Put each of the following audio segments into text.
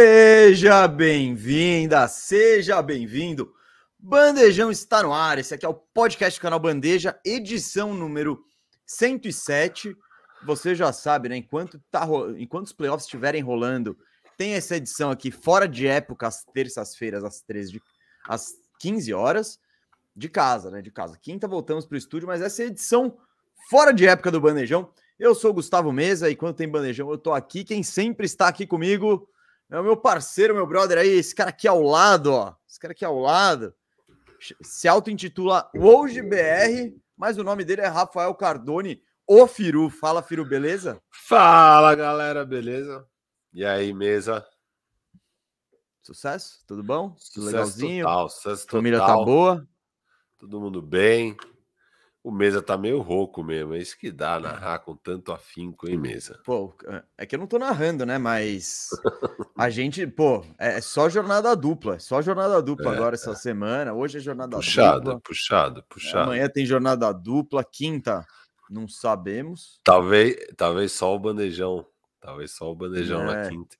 Seja bem-vinda, seja bem-vindo. Bandejão está no ar. Esse aqui é o podcast do canal Bandeja, edição número 107. Você já sabe, né? Enquanto, tá, enquanto os playoffs estiverem rolando, tem essa edição aqui fora de época, às terças-feiras, às 13 de, às 15 horas, de casa, né? De casa. Quinta voltamos para o estúdio, mas essa é edição fora de época do Bandejão. Eu sou Gustavo Mesa e quando tem Bandejão eu tô aqui. Quem sempre está aqui comigo é o meu parceiro, meu brother aí, esse cara aqui ao lado, ó. Esse cara aqui ao lado. Se auto-intitula Hoje BR, mas o nome dele é Rafael Cardone, o Firu. Fala, Firu, beleza? Fala, galera, beleza? E aí, mesa? Sucesso? Tudo bom? Tudo sucesso legalzinho? Total, sucesso Família tá boa? Todo mundo bem? O Mesa tá meio rouco mesmo, é isso que dá narrar com tanto afinco, hein, Mesa? Pô, é que eu não tô narrando, né? Mas a gente, pô, é só jornada dupla, é só jornada dupla é, agora essa é. semana. Hoje é jornada puxado, dupla. Puxado, puxado, Amanhã tem jornada dupla, quinta, não sabemos. Talvez, talvez só o bandejão, talvez só o bandejão na é. quinta.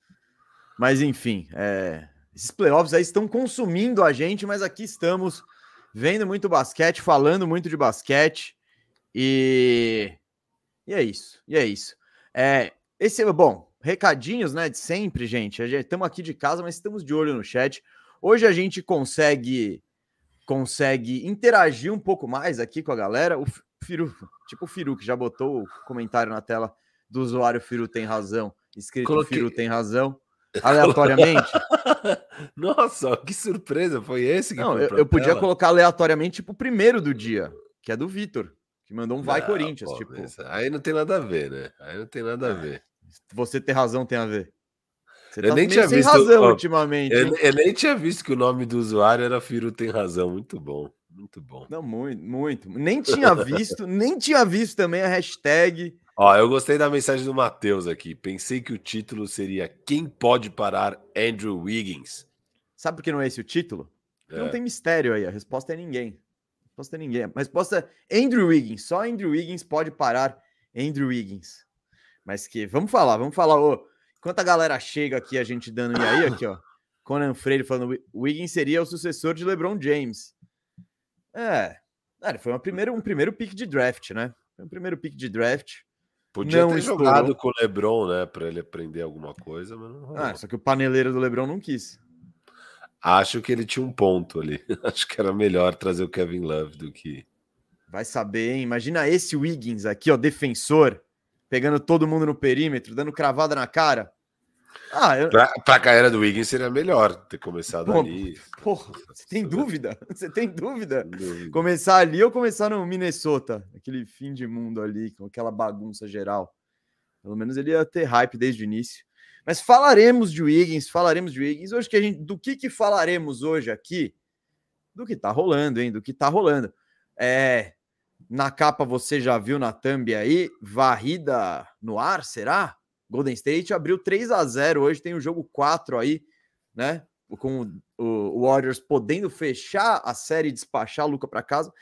Mas enfim, é, esses playoffs aí estão consumindo a gente, mas aqui estamos vendo muito basquete, falando muito de basquete. E, e é isso. E é isso. É, esse bom, recadinhos, né, de sempre, gente. Estamos aqui de casa, mas estamos de olho no chat. Hoje a gente consegue consegue interagir um pouco mais aqui com a galera. O Firu, tipo o Firu que já botou o comentário na tela do usuário Firu tem razão, escrito Coloquei... Firu tem razão aleatoriamente. Nossa, que surpresa foi esse que Não, eu, eu podia colocar aleatoriamente, tipo, o primeiro do dia, que é do Vitor, que mandou um vai Corinthians, pô, tipo. Aí não tem nada a ver, né? Aí não tem nada a ver. Você ter razão tem a ver. Você eu tá nem tinha visto razão ó, ultimamente. Eu, eu, nem tinha visto que o nome do usuário era Firo tem razão, muito bom. Muito bom. Não, muito, muito. Nem tinha visto, nem tinha visto também a hashtag Ó, eu gostei da mensagem do Matheus aqui. Pensei que o título seria Quem pode parar Andrew Wiggins? Sabe por que não é esse o título? É. Não tem mistério aí. A resposta é ninguém. A resposta é ninguém. A resposta é Andrew Wiggins. Só Andrew Wiggins pode parar Andrew Wiggins. Mas que, vamos falar, vamos falar. Ô, enquanto a galera chega aqui, a gente dando e aí, aqui, ó. Conan Freire falando Wiggins seria o sucessor de LeBron James. É, é foi uma primeira, um primeiro pick de draft, né? Foi um primeiro pick de draft. Podia não ter estourou. jogado com o Lebron, né? Para ele aprender alguma coisa, mas não Ah, só que o paneleiro do Lebron não quis. Acho que ele tinha um ponto ali. Acho que era melhor trazer o Kevin Love do que. Vai saber, hein? Imagina esse Wiggins aqui, ó, defensor, pegando todo mundo no perímetro, dando cravada na cara. Ah, eu... pra, pra carreira do Wiggins seria melhor ter começado Pô, ali. Porra, você tem dúvida? Você tem dúvida? dúvida? Começar ali ou começar no Minnesota? Aquele fim de mundo ali, com aquela bagunça geral. Pelo menos ele ia ter hype desde o início. Mas falaremos de Wiggins, falaremos de Wiggins. Hoje que a gente, do que que falaremos hoje aqui? Do que tá rolando, hein? Do que tá rolando. É, na capa você já viu na thumb aí, varrida no ar, será? Golden State abriu 3 a 0 hoje, tem o jogo 4 aí, né? Com o Warriors podendo fechar a série e despachar a Luca para casa.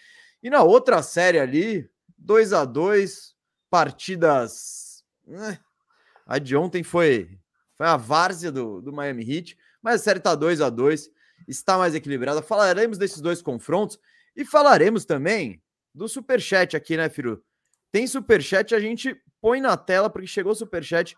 E na outra série ali, 2 a 2 partidas. Né? A de ontem foi, foi a várzea do, do Miami Heat, mas a série tá 2 a 2 está mais equilibrada. Falaremos desses dois confrontos e falaremos também do superchat aqui, né, Firu? Tem superchat, a gente põe na tela, porque chegou o superchat.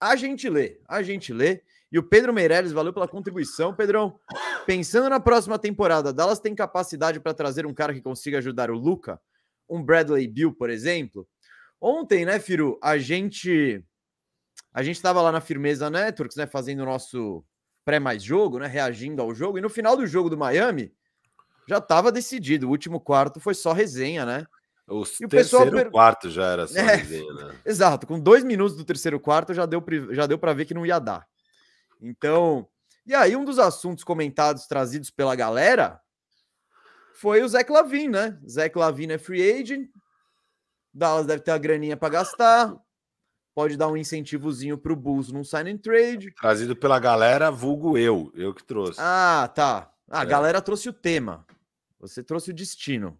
A gente lê, a gente lê. E o Pedro Meirelles, valeu pela contribuição. Pedrão, pensando na próxima temporada, Dallas tem capacidade para trazer um cara que consiga ajudar o Luca? Um Bradley Bill, por exemplo? Ontem, né, Firu, a gente a gente estava lá na Firmeza Networks, né, fazendo o nosso pré-mais jogo, né, reagindo ao jogo, e no final do jogo do Miami já estava decidido. O último quarto foi só resenha, né? O e o terceiro per... quarto já era só é, né? Exato, com dois minutos do terceiro quarto já deu, já deu para ver que não ia dar. Então, e aí um dos assuntos comentados, trazidos pela galera, foi o Zé Lavin, né? Zé Lavin é free agent, Dallas deve ter a graninha para gastar, pode dar um incentivozinho para o Bulls num sign and trade. Trazido pela galera, vulgo eu, eu que trouxe. Ah, tá. A é. galera trouxe o tema, você trouxe o destino.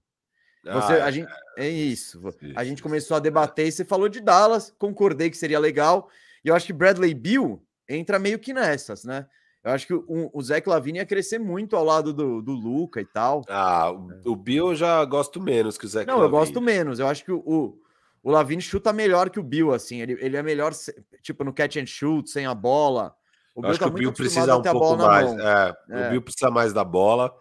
Você, ah, a gente, é isso. A gente começou a debater e você falou de Dallas, concordei que seria legal. E eu acho que Bradley Bill, entra meio que nessas, né? Eu acho que o, o Zé Lavine ia crescer muito ao lado do, do Luca e tal. Ah, o, o Bill eu já gosto menos que o Zé Não, Lavine. eu gosto menos. Eu acho que o, o Lavine chuta melhor que o Bill, assim. Ele, ele é melhor, tipo, no catch and shoot, sem a bola. O Bill, tá o Bill precisa um pouco mais. É, é. O Bill precisa mais da bola.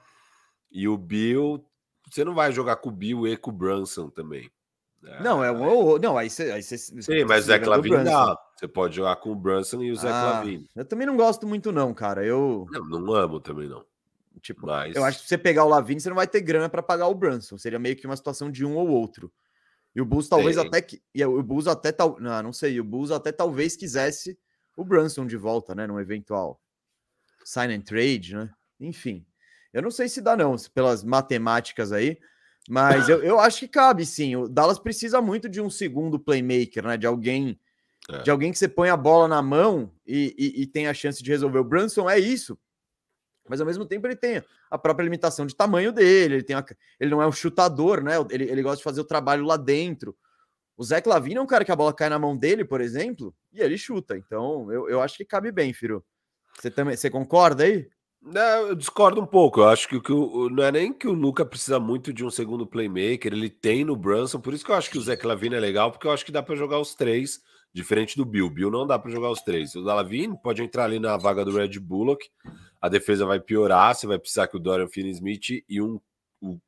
E o Bill, você não vai jogar com o Bill e com o Brunson também. É, não, é um ou Não, aí você. Aí Sim, mas o Zé Clavin dá. Você pode jogar com o Brunson e o Zé ah, Clavin. Eu também não gosto muito, não, cara. Eu. Não, não amo também, não. Tipo, mas... eu acho que você pegar o Lavine, você não vai ter grana para pagar o Brunson. Seria meio que uma situação de um ou outro. E o Bulls talvez Sim. até que. E o Bulls até tal. Não, não sei. O Bulls até talvez quisesse o Brunson de volta, né? Num eventual sign and trade, né? Enfim. Eu não sei se dá, não, pelas matemáticas aí. Mas eu, eu acho que cabe, sim. O Dallas precisa muito de um segundo playmaker, né? De alguém, é. de alguém que você põe a bola na mão e, e, e tem a chance de resolver. O Brunson é isso. Mas ao mesmo tempo ele tem a própria limitação de tamanho dele, ele, tem a, ele não é um chutador, né? Ele, ele gosta de fazer o trabalho lá dentro. O Zé Lavine é um cara que a bola cai na mão dele, por exemplo, e ele chuta. Então eu, eu acho que cabe bem, Firo. Você também você concorda aí? Não, eu discordo um pouco. Eu acho que, que o, não é nem que o Luca precisa muito de um segundo playmaker, ele tem no Brunson, por isso que eu acho que o Zé Clavini é legal, porque eu acho que dá para jogar os três, diferente do Bill. Bill não dá para jogar os três. O Dalavine pode entrar ali na vaga do Red Bullock, a defesa vai piorar, você vai precisar que o Dorian Finney-Smith e um,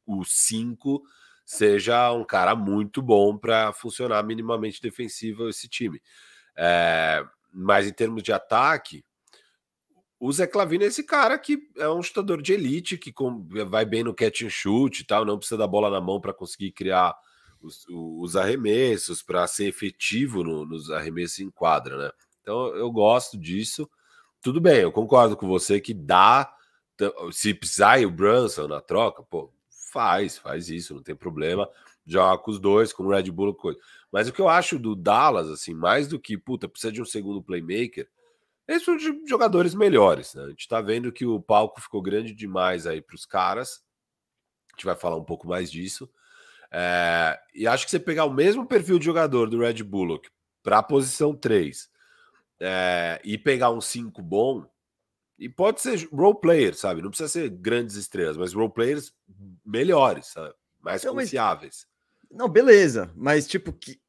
o 5 seja um cara muito bom para funcionar minimamente defensivo esse time. É, mas em termos de ataque, o Zé Clavino é esse cara que é um chutador de elite, que vai bem no catch and shoot e tal, não precisa da bola na mão para conseguir criar os, os arremessos, para ser efetivo no, nos arremessos em quadra, né? Então eu gosto disso. Tudo bem, eu concordo com você que dá. Se precisar o Brunson na troca, pô, faz, faz isso, não tem problema. Joga com os dois, com o Red Bull, coisa. Mas o que eu acho do Dallas, assim, mais do que, puta, precisa de um segundo playmaker, eles são de jogadores melhores. Né? A gente está vendo que o palco ficou grande demais aí para os caras. A gente vai falar um pouco mais disso. É, e acho que você pegar o mesmo perfil de jogador do Red Bullock para a posição 3 é, e pegar um 5 bom, e pode ser role player, sabe? Não precisa ser grandes estrelas, mas role players melhores, sabe? mais não, confiáveis. Mas... Não, beleza, mas tipo, que...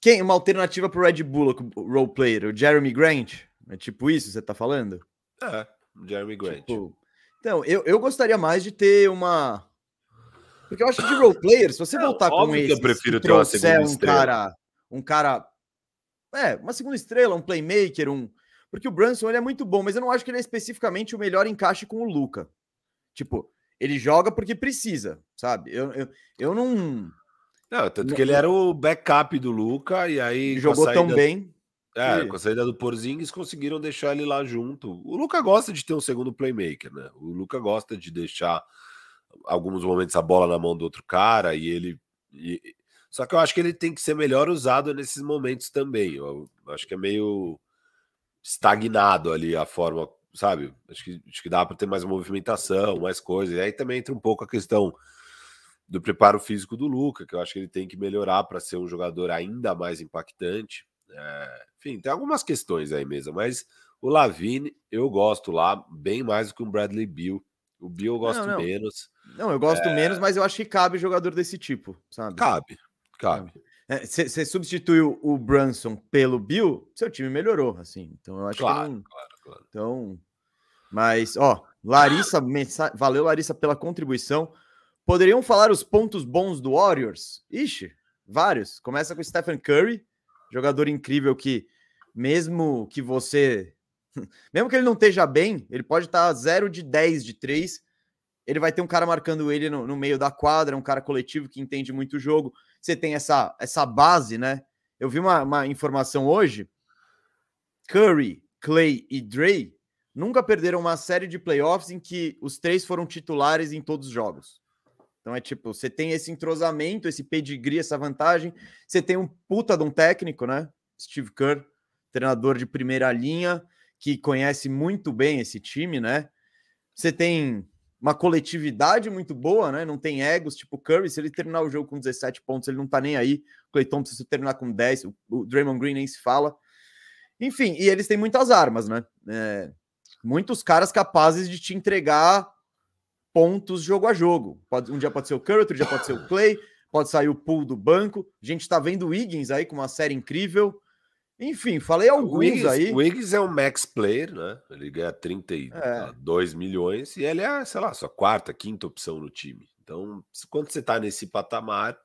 quem uma alternativa para o Red Bullock role player? O Jeremy Grant? É tipo isso que você tá falando? É, Jeremy Grant. Tipo, então, eu, eu gostaria mais de ter uma. Porque eu acho que de role player, se você voltar com esse. Eu prefiro ter uma segunda um estrela. cara. Um cara. É, uma segunda estrela, um playmaker, um. Porque o Brunson ele é muito bom, mas eu não acho que ele é especificamente o melhor encaixe com o Luca. Tipo, ele joga porque precisa, sabe? Eu, eu, eu não. Não, tanto que ele era o backup do Luca e aí. Jogou saída... tão bem. É, com a saída do Porzingis conseguiram deixar ele lá junto. O Luca gosta de ter um segundo playmaker, né? O Luca gosta de deixar alguns momentos a bola na mão do outro cara e ele. E... Só que eu acho que ele tem que ser melhor usado nesses momentos também. Eu acho que é meio estagnado ali a forma, sabe? Acho que, acho que dá para ter mais movimentação, mais coisas. E aí também entra um pouco a questão do preparo físico do Luca, que eu acho que ele tem que melhorar para ser um jogador ainda mais impactante. É, enfim, tem algumas questões aí mesmo, mas o Lavine eu gosto lá bem mais do que o Bradley Bill. O Bill eu gosto não, não. menos. Não, eu gosto é... menos, mas eu acho que cabe jogador desse tipo, sabe? Cabe, cabe. Você é, substituiu o Brunson pelo Bill, seu time melhorou, assim. Então eu acho claro, que não... claro, claro. Então, mas ó, Larissa, mensa... valeu Larissa pela contribuição. Poderiam falar os pontos bons do Warriors? Ixi, vários. Começa com o Stephen Curry, Jogador incrível que, mesmo que você. Mesmo que ele não esteja bem, ele pode estar 0 de 10 de 3. Ele vai ter um cara marcando ele no, no meio da quadra, um cara coletivo que entende muito o jogo. Você tem essa, essa base, né? Eu vi uma, uma informação hoje. Curry, Clay e Dre nunca perderam uma série de playoffs em que os três foram titulares em todos os jogos. Então é tipo, você tem esse entrosamento, esse pedigree, essa vantagem. Você tem um puta de um técnico, né? Steve Kerr, treinador de primeira linha, que conhece muito bem esse time, né? Você tem uma coletividade muito boa, né? Não tem egos, tipo Curry, se ele terminar o jogo com 17 pontos, ele não tá nem aí. O Clay Thompson se terminar com 10, o Draymond Green nem se fala. Enfim, e eles têm muitas armas, né? É, muitos caras capazes de te entregar pontos jogo a jogo. Pode, um dia pode ser o Curry, outro dia pode ser o Clay, pode sair o pool do banco. A gente tá vendo o Wiggins aí com uma série incrível. Enfim, falei alguns o Wiggins, aí. O Wiggins é um max player, né? Ele ganha 32 é. milhões e ele é, sei lá, sua quarta, quinta opção no time. Então, quando você tá nesse patamar,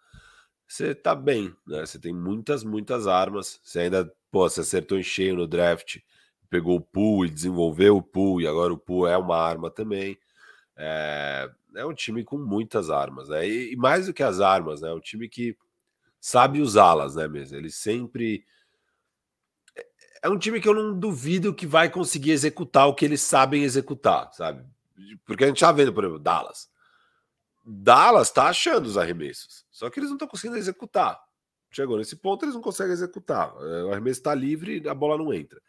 você tá bem, né? Você tem muitas, muitas armas. Você ainda, pô, você acertou em cheio no draft, pegou o pool e desenvolveu o pool, e agora o pool é uma arma também. É, é um time com muitas armas, né? E, e mais do que as armas, né? É um time que sabe usá-las, né, mesmo? Ele sempre é um time que eu não duvido que vai conseguir executar o que eles sabem executar, sabe? Porque a gente tá vendo, por exemplo, Dallas. Dallas tá achando os arremessos, só que eles não estão conseguindo executar. Chegou nesse ponto, eles não conseguem executar. É, o arremesso está livre a bola não entra.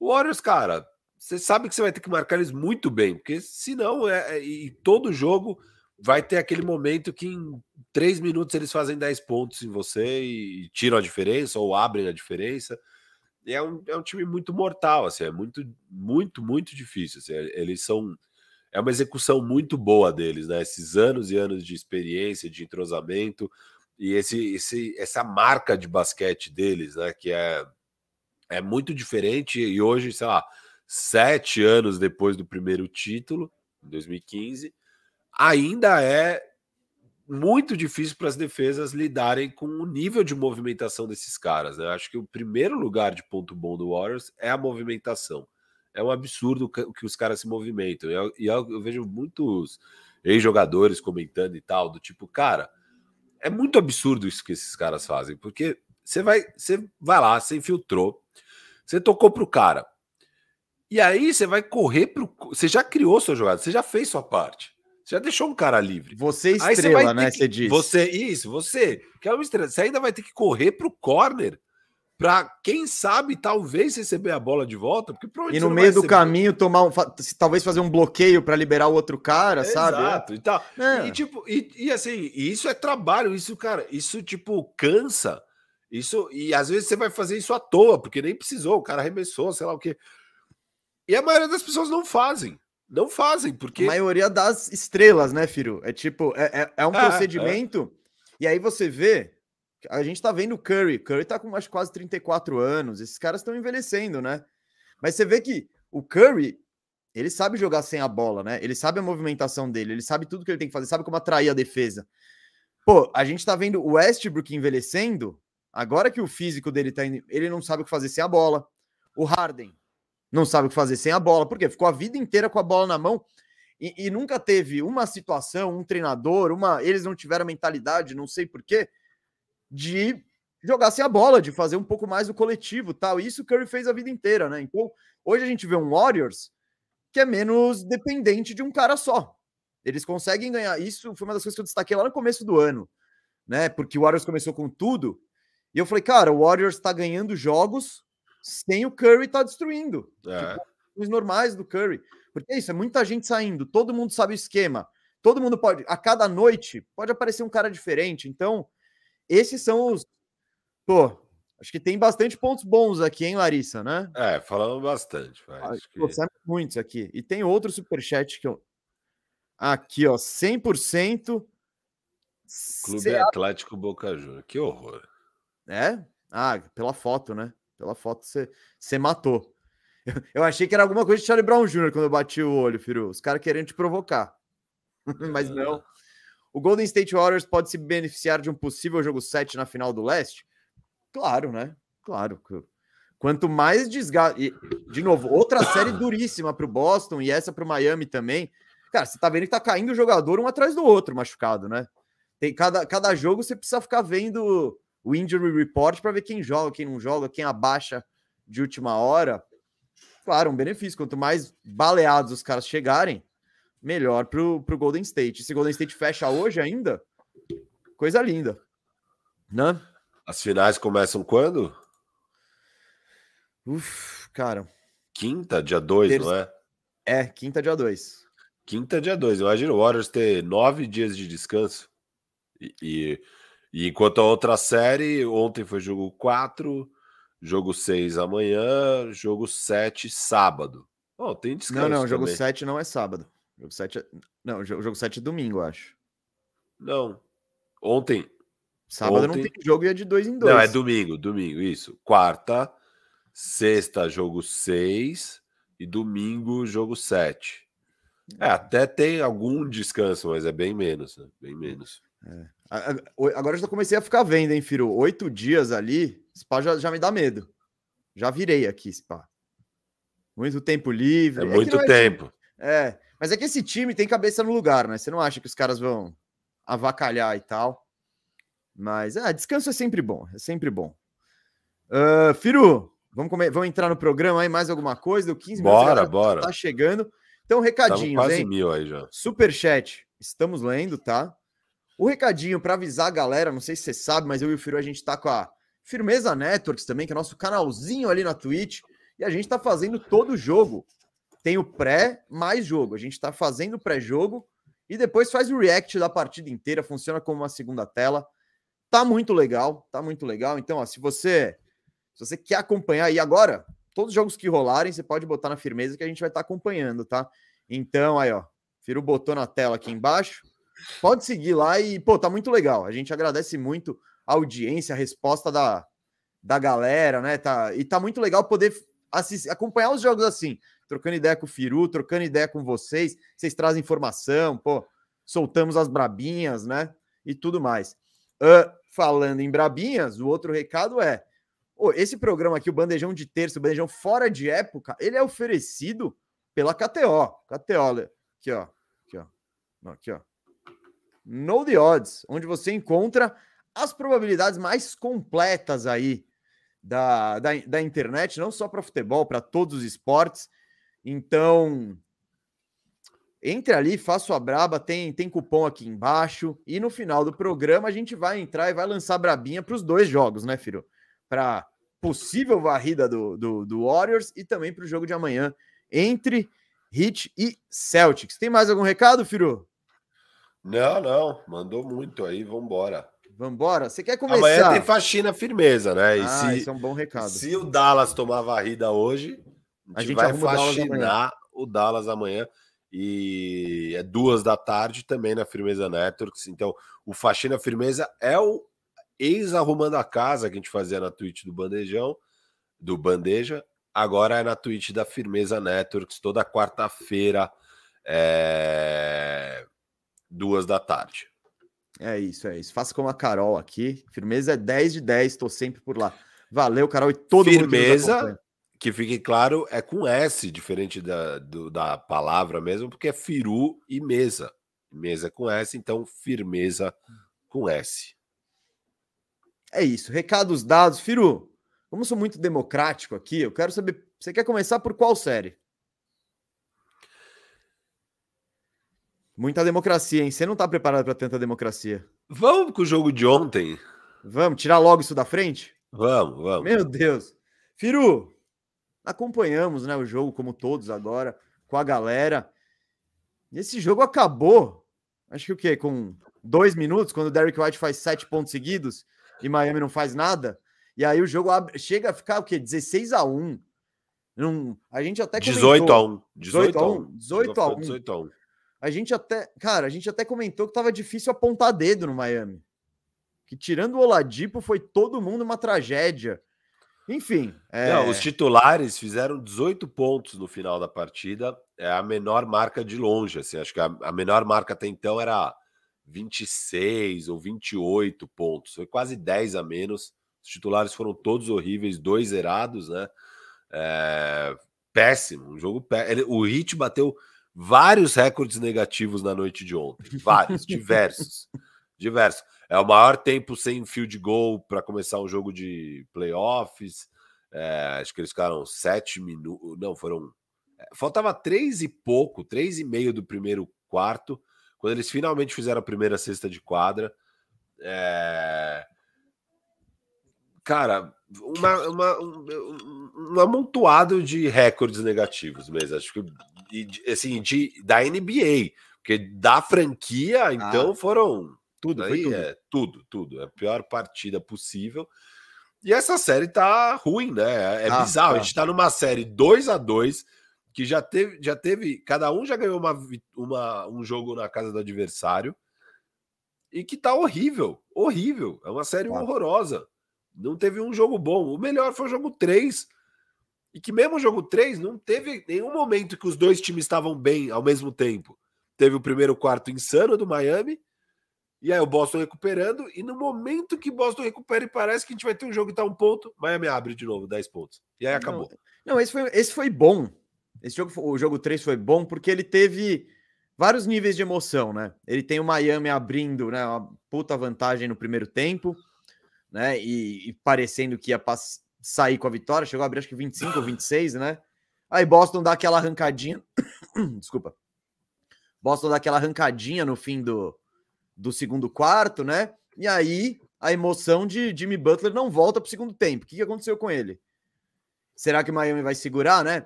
O Warriors, cara, você sabe que você vai ter que marcar eles muito bem, porque senão, é, é, e todo jogo vai ter aquele momento que em três minutos eles fazem 10 pontos em você e tiram a diferença ou abrem a diferença é um, é um time muito mortal, assim, é muito, muito, muito difícil. Assim, eles são. É uma execução muito boa deles, né? Esses anos e anos de experiência, de entrosamento, e esse, esse, essa marca de basquete deles, né? Que é, é muito diferente. E hoje, sei lá, sete anos depois do primeiro título, em 2015, ainda é muito difícil para as defesas lidarem com o nível de movimentação desses caras. Né? Acho que o primeiro lugar de ponto bom do Warriors é a movimentação. É um absurdo o que os caras se movimentam. E eu, eu, eu vejo muitos ex-jogadores comentando e tal, do tipo, cara, é muito absurdo isso que esses caras fazem, porque você vai, você vai lá, você infiltrou, você tocou pro cara. E aí você vai correr pro. Você já criou sua jogada, você já fez sua parte. Você já deixou um cara livre. Você estrela, você né? Que, você diz. Você, isso, você, que é uma estrela. Você ainda vai ter que correr para o corner para quem sabe talvez receber a bola de volta, porque e no meio do caminho tomar um, talvez fazer um bloqueio para liberar o outro cara, sabe? Exato, e tal. É. E tipo, e, e assim, isso é trabalho, isso, cara, isso tipo cansa. Isso e às vezes você vai fazer isso à toa, porque nem precisou, o cara arremessou, sei lá o quê. E a maioria das pessoas não fazem. Não fazem, porque. A maioria das estrelas, né, Firo? É tipo, é, é, é um é, procedimento. E aí você vê. A gente tá vendo o Curry. Curry tá com acho, quase 34 anos. Esses caras estão envelhecendo, né? Mas você vê que o Curry, ele sabe jogar sem a bola, né? Ele sabe a movimentação dele, ele sabe tudo que ele tem que fazer, sabe como atrair a defesa. Pô, a gente tá vendo o Westbrook envelhecendo. Agora que o físico dele tá indo, ele não sabe o que fazer sem a bola. O Harden não sabe o que fazer sem a bola, porque ficou a vida inteira com a bola na mão e, e nunca teve uma situação, um treinador, uma. Eles não tiveram mentalidade, não sei porquê, de jogar sem a bola, de fazer um pouco mais o coletivo tal. Isso o Curry fez a vida inteira, né? Então, hoje a gente vê um Warriors que é menos dependente de um cara só. Eles conseguem ganhar. Isso foi uma das coisas que eu destaquei lá no começo do ano, né? Porque o Warriors começou com tudo. E eu falei, cara, o Warriors está ganhando jogos sem o Curry tá destruindo. É. Tipo, os normais do Curry. Porque é isso, é muita gente saindo, todo mundo sabe o esquema. Todo mundo pode, a cada noite, pode aparecer um cara diferente. Então, esses são os. Pô, acho que tem bastante pontos bons aqui, hein, Larissa, né? É, falando bastante. Ah, que... muitos aqui. E tem outro superchat que eu. Aqui, ó, 100%. Clube Atlético Boca Juniors. Que horror. É? Ah, pela foto, né? Pela foto você matou. Eu, eu, achei que era alguma coisa de Charlie Brown Jr. quando eu bati o olho, Firu. Os caras querendo te provocar. Mas não. O Golden State Warriors pode se beneficiar de um possível jogo 7 na final do leste? Claro, né? Claro. Quanto mais desgaste. De novo, outra série duríssima para o Boston e essa para o Miami também. Cara, você tá vendo que tá caindo o jogador um atrás do outro machucado, né? Tem cada, cada jogo você precisa ficar vendo o injury report para ver quem joga, quem não joga, quem abaixa de última hora. Claro, um benefício. Quanto mais baleados os caras chegarem, melhor pro, pro Golden State. Se Golden State fecha hoje ainda, coisa linda. Né? As finais começam quando? Uf, cara. Quinta, dia 2, não é? É, quinta, dia 2. Quinta, dia 2. Imagina o Warriors ter nove dias de descanso. E, e e enquanto a outra série, ontem foi jogo 4, Jogo 6 amanhã, jogo 7 sábado. Oh, tem descanso. Não, não, jogo também. 7 não é sábado. Jogo 7 é... Não, jogo 7 é domingo, eu acho. Não. Ontem. Sábado Ontem... não tem jogo e é de dois em dois. Não, é domingo, domingo, isso. Quarta, sexta, jogo 6 e domingo, jogo 7. É, até tem algum descanso, mas é bem menos, né? Bem menos. É. Agora eu já comecei a ficar vendo, hein, Firo? Oito dias ali, Spa já, já me dá medo. Já virei aqui, Spa. Muito tempo livre. É, é muito é tempo. Time... É, mas é que esse time tem cabeça no lugar, né? Você não acha que os caras vão avacalhar e tal. Mas, é, descanso é sempre bom, é sempre bom. Uh, Firu, vamos, comer, vamos entrar no programa aí, mais alguma coisa? Deu 15 minutos. Bora, bora. Tá chegando. Então, recadinhos, quase hein? mil aí já. Superchat, estamos lendo, tá? O recadinho para avisar a galera, não sei se você sabe, mas eu e o Firu, a gente tá com a Firmeza Networks também, que é nosso canalzinho ali na Twitch, e a gente tá fazendo todo o jogo. Tem o pré mais jogo. A gente tá fazendo o pré-jogo e depois faz o react da partida inteira, funciona como uma segunda tela. Tá muito legal, tá muito legal. Então, ó, se você se você quer acompanhar aí agora, todos os jogos que rolarem, você pode botar na firmeza que a gente vai estar tá acompanhando, tá? Então, aí, ó, Firu botou na tela aqui embaixo. Pode seguir lá e, pô, tá muito legal. A gente agradece muito a audiência, a resposta da, da galera, né? Tá, e tá muito legal poder assistir, acompanhar os jogos assim, trocando ideia com o Firu, trocando ideia com vocês. Vocês trazem informação, pô, soltamos as brabinhas, né? E tudo mais. Uh, falando em brabinhas, o outro recado é: oh, esse programa aqui, o Bandejão de Terça, o Bandejão Fora de Época, ele é oferecido pela KTO. KTO, aqui, ó. Aqui, ó. Não, aqui, ó. Know the Odds, onde você encontra as probabilidades mais completas aí da, da, da internet, não só para futebol, para todos os esportes. Então, entre ali, faça a braba, tem, tem cupom aqui embaixo. E no final do programa a gente vai entrar e vai lançar brabinha para os dois jogos, né, Firo? Para possível varrida do, do, do Warriors e também para o jogo de amanhã entre Heat e Celtics. Tem mais algum recado, Firo? Não, não, mandou muito aí, vambora. Vambora? Você quer começar? Amanhã tem faxina firmeza, né? E ah, se, isso é um bom recado. Se o Dallas tomar varrida hoje, a gente, a gente vai faxinar o Dallas amanhã. E é duas da tarde também na Firmeza Networks. Então, o Faxina Firmeza é o ex-arrumando a casa que a gente fazia na Twitch do Bandejão, do Bandeja. Agora é na Twitch da Firmeza Networks, toda quarta-feira. É duas da tarde. É isso, é isso. Faça como a Carol aqui. Firmeza é 10 de 10, estou sempre por lá. Valeu, Carol, e todo Firmeza, mundo que, que fique claro, é com S, diferente da, do, da palavra mesmo, porque é firu e mesa. Mesa com S, então firmeza com S. É isso. Recados dados. Firu, como sou muito democrático aqui, eu quero saber. Você quer começar por qual série? Muita democracia, hein? Você não tá preparado para tanta democracia. Vamos com o jogo de ontem. Vamos tirar logo isso da frente? Vamos, vamos. Meu Deus. Firu, acompanhamos né, o jogo, como todos agora, com a galera. E esse jogo acabou, acho que o quê? Com dois minutos, quando o Derrick White faz sete pontos seguidos e Miami não faz nada. E aí o jogo abre, chega a ficar o quê? 16 a 1. Não, a gente até comentou, 18 a 1. 18 a 1. 18 a 1. 18 a 1. A gente até, cara, a gente até comentou que tava difícil apontar dedo no Miami. Que tirando o Oladipo foi todo mundo uma tragédia. Enfim. É... Não, os titulares fizeram 18 pontos no final da partida. É a menor marca de longe. Assim, acho que a, a menor marca até então era 26 ou 28 pontos. Foi quase 10 a menos. Os titulares foram todos horríveis, dois zerados, né? É... Péssimo. Um jogo péssimo. O Hit bateu vários recordes negativos na noite de ontem. Vários, diversos. Diversos. É o maior tempo sem field goal para começar um jogo de playoffs. É, acho que eles ficaram sete minutos. Não, foram. É, faltava três e pouco, três e meio do primeiro quarto, quando eles finalmente fizeram a primeira cesta de quadra. É... Cara, uma, uma, um, um amontoado de recordes negativos mesmo. Acho que assim, de, da NBA, porque da franquia, então ah, foram tudo, aí tudo. É, tudo, tudo. É a pior partida possível. E essa série tá ruim, né? É ah, bizarro. Tá. A gente tá numa série 2 a 2 que já teve, já teve, cada um já ganhou uma, uma, um jogo na casa do adversário e que tá horrível, horrível. É uma série ah. horrorosa. Não teve um jogo bom. O melhor foi o jogo 3. E que mesmo o jogo 3 não teve nenhum momento que os dois times estavam bem ao mesmo tempo. Teve o primeiro quarto insano do Miami e aí o Boston recuperando, e no momento que Boston recupera e parece que a gente vai ter um jogo que tá um ponto, Miami abre de novo 10 pontos. E aí acabou. Não, não esse, foi, esse foi bom. Esse jogo, o jogo 3 foi bom porque ele teve vários níveis de emoção, né? Ele tem o Miami abrindo, né, uma puta vantagem no primeiro tempo, né? E, e parecendo que ia sair com a vitória, chegou a abrir acho que 25 ou 26, né? Aí Boston dá aquela arrancadinha. Desculpa. Boston dá aquela arrancadinha no fim do, do segundo quarto, né? E aí a emoção de Jimmy Butler não volta para o segundo tempo. O que, que aconteceu com ele? Será que Miami vai segurar, né?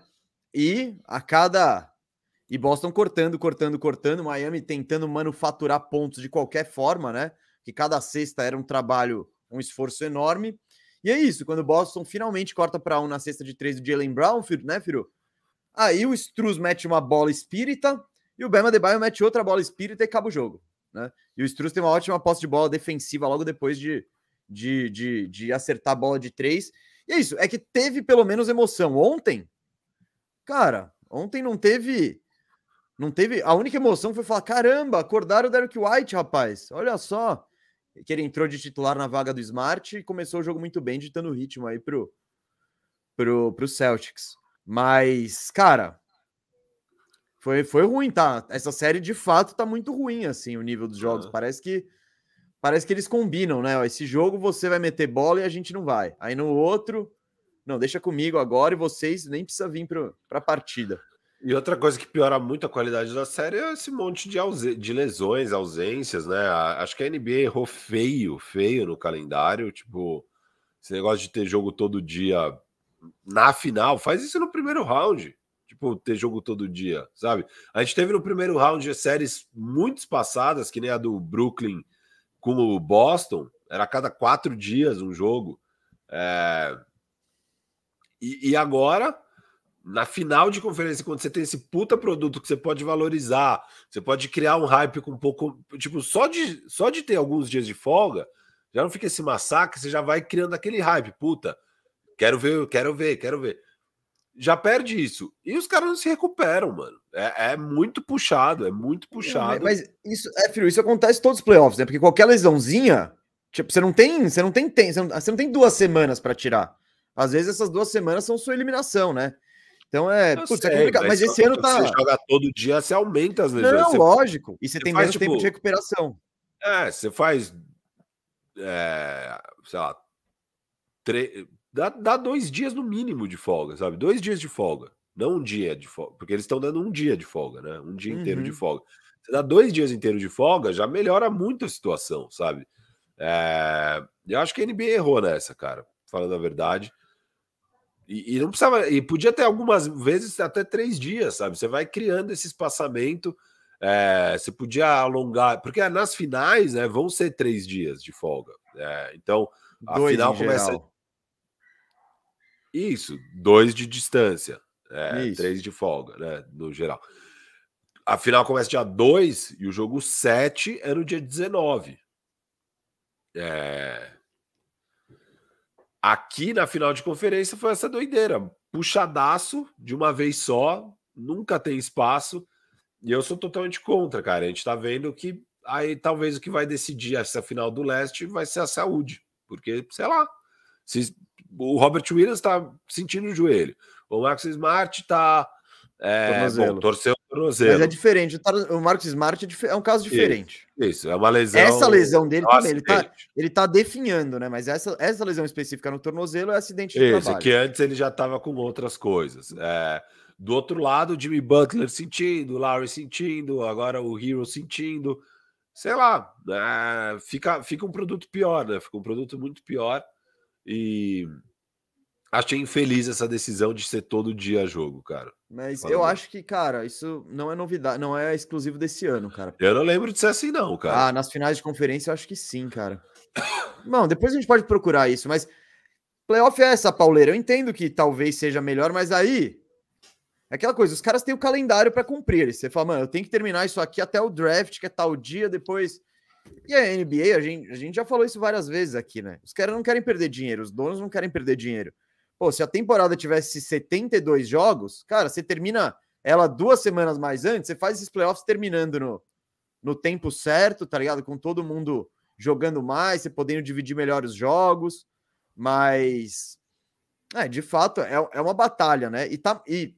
E a cada. E Boston cortando, cortando, cortando. Miami tentando manufaturar pontos de qualquer forma, né? Que cada sexta era um trabalho, um esforço enorme. E é isso, quando o Boston finalmente corta para um na cesta de três do Jalen Brown, né, Firu? Aí o Struz mete uma bola espírita e o Bema Debaio mete outra bola espírita e acaba o jogo. Né? E o Struz tem uma ótima posse de bola defensiva logo depois de, de, de, de acertar a bola de três. E é isso, é que teve pelo menos emoção. Ontem, cara, ontem não teve. Não teve. A única emoção foi falar: caramba, acordaram o Derek White, rapaz. Olha só. Que ele entrou de titular na vaga do Smart e começou o jogo muito bem, ditando o ritmo aí pro, pro, pro Celtics. Mas, cara, foi, foi ruim, tá? Essa série de fato tá muito ruim, assim, o nível dos jogos. Parece que parece que eles combinam, né? Esse jogo você vai meter bola e a gente não vai. Aí no outro, não, deixa comigo agora e vocês nem precisa vir para a partida. E outra coisa que piora muito a qualidade da série é esse monte de, de lesões, ausências, né? Acho que a NBA errou feio, feio no calendário. Tipo, esse negócio de ter jogo todo dia na final, faz isso no primeiro round tipo, ter jogo todo dia, sabe? A gente teve no primeiro round séries muito espaçadas, que nem a do Brooklyn com o Boston, era a cada quatro dias um jogo. É... E, e, agora, na final de conferência, quando você tem esse puta produto que você pode valorizar, você pode criar um hype com um pouco. Tipo, só de, só de ter alguns dias de folga, já não fica esse massacre, você já vai criando aquele hype. Puta, quero ver, quero ver, quero ver já perde isso. E os caras não se recuperam, mano. É, é muito puxado, é muito puxado. Mas isso, é, filho, isso acontece em todos os playoffs, né? Porque qualquer lesãozinha, tipo, você não tem, você não tem, tem você, não, você não tem duas semanas para tirar. Às vezes essas duas semanas são sua eliminação, né? Então é, putz, é sei, é complicado. Mas, mas esse ano tá. Você joga todo dia, você aumenta as lesões. Não, você, lógico. E você, você tem faz, menos tipo, tempo de recuperação. É, você faz. É, sei lá. Tre Dá, dá dois dias no mínimo de folga, sabe? Dois dias de folga. Não um dia de folga. Porque eles estão dando um dia de folga, né? Um dia inteiro de uhum. folga. Você dá dois dias inteiros de folga, já melhora muito a situação, sabe? É... Eu acho que a NBA errou nessa, cara. Falando a verdade. E, e, não precisava. E podia ter algumas vezes até três dias, sabe? Você vai criando esse espaçamento. É, você podia alongar, porque nas finais né, vão ser três dias de folga. É, então, a Dois final começa. Geral. Isso, dois de distância, é, três de folga, né? No geral. A final começa dia 2 e o jogo 7 é no dia 19. É... Aqui na final de conferência foi essa doideira. Puxadaço de uma vez só, nunca tem espaço. E eu sou totalmente contra, cara. A gente tá vendo que aí talvez o que vai decidir essa final do leste vai ser a saúde. Porque, sei lá, se o Robert Williams está sentindo o joelho. O Marcos Smart está. É, bom, torceu o tornozelo. Mas é diferente. O Marcos Smart é, um caso diferente. Isso, isso, é uma lesão. Essa lesão dele também, ele está ele tá definhando, né? Mas essa, essa lesão específica no tornozelo é acidente de isso, trabalho. que antes ele já estava com outras coisas. É, do outro lado, o Jimmy Butler sentindo, o Larry sentindo, agora o Hero sentindo. Sei lá, é, fica, fica um produto pior, né? Fica um produto muito pior. E achei infeliz essa decisão de ser todo dia jogo, cara. Mas eu acho que, cara, isso não é novidade, não é exclusivo desse ano, cara. Eu não lembro de ser assim, não, cara. Ah, nas finais de conferência eu acho que sim, cara. Não, depois a gente pode procurar isso, mas playoff é essa pauleira. Eu entendo que talvez seja melhor, mas aí é aquela coisa, os caras têm o calendário para cumprir. Você fala, mano, eu tenho que terminar isso aqui até o draft, que é tal dia, depois. E a NBA, a gente, a gente já falou isso várias vezes aqui, né? Os caras não querem perder dinheiro, os donos não querem perder dinheiro. Pô, se a temporada tivesse 72 jogos, cara, você termina ela duas semanas mais antes, você faz esses playoffs terminando no, no tempo certo, tá ligado? Com todo mundo jogando mais, você podendo dividir melhor os jogos, mas. É, de fato, é, é uma batalha, né? E, tá, e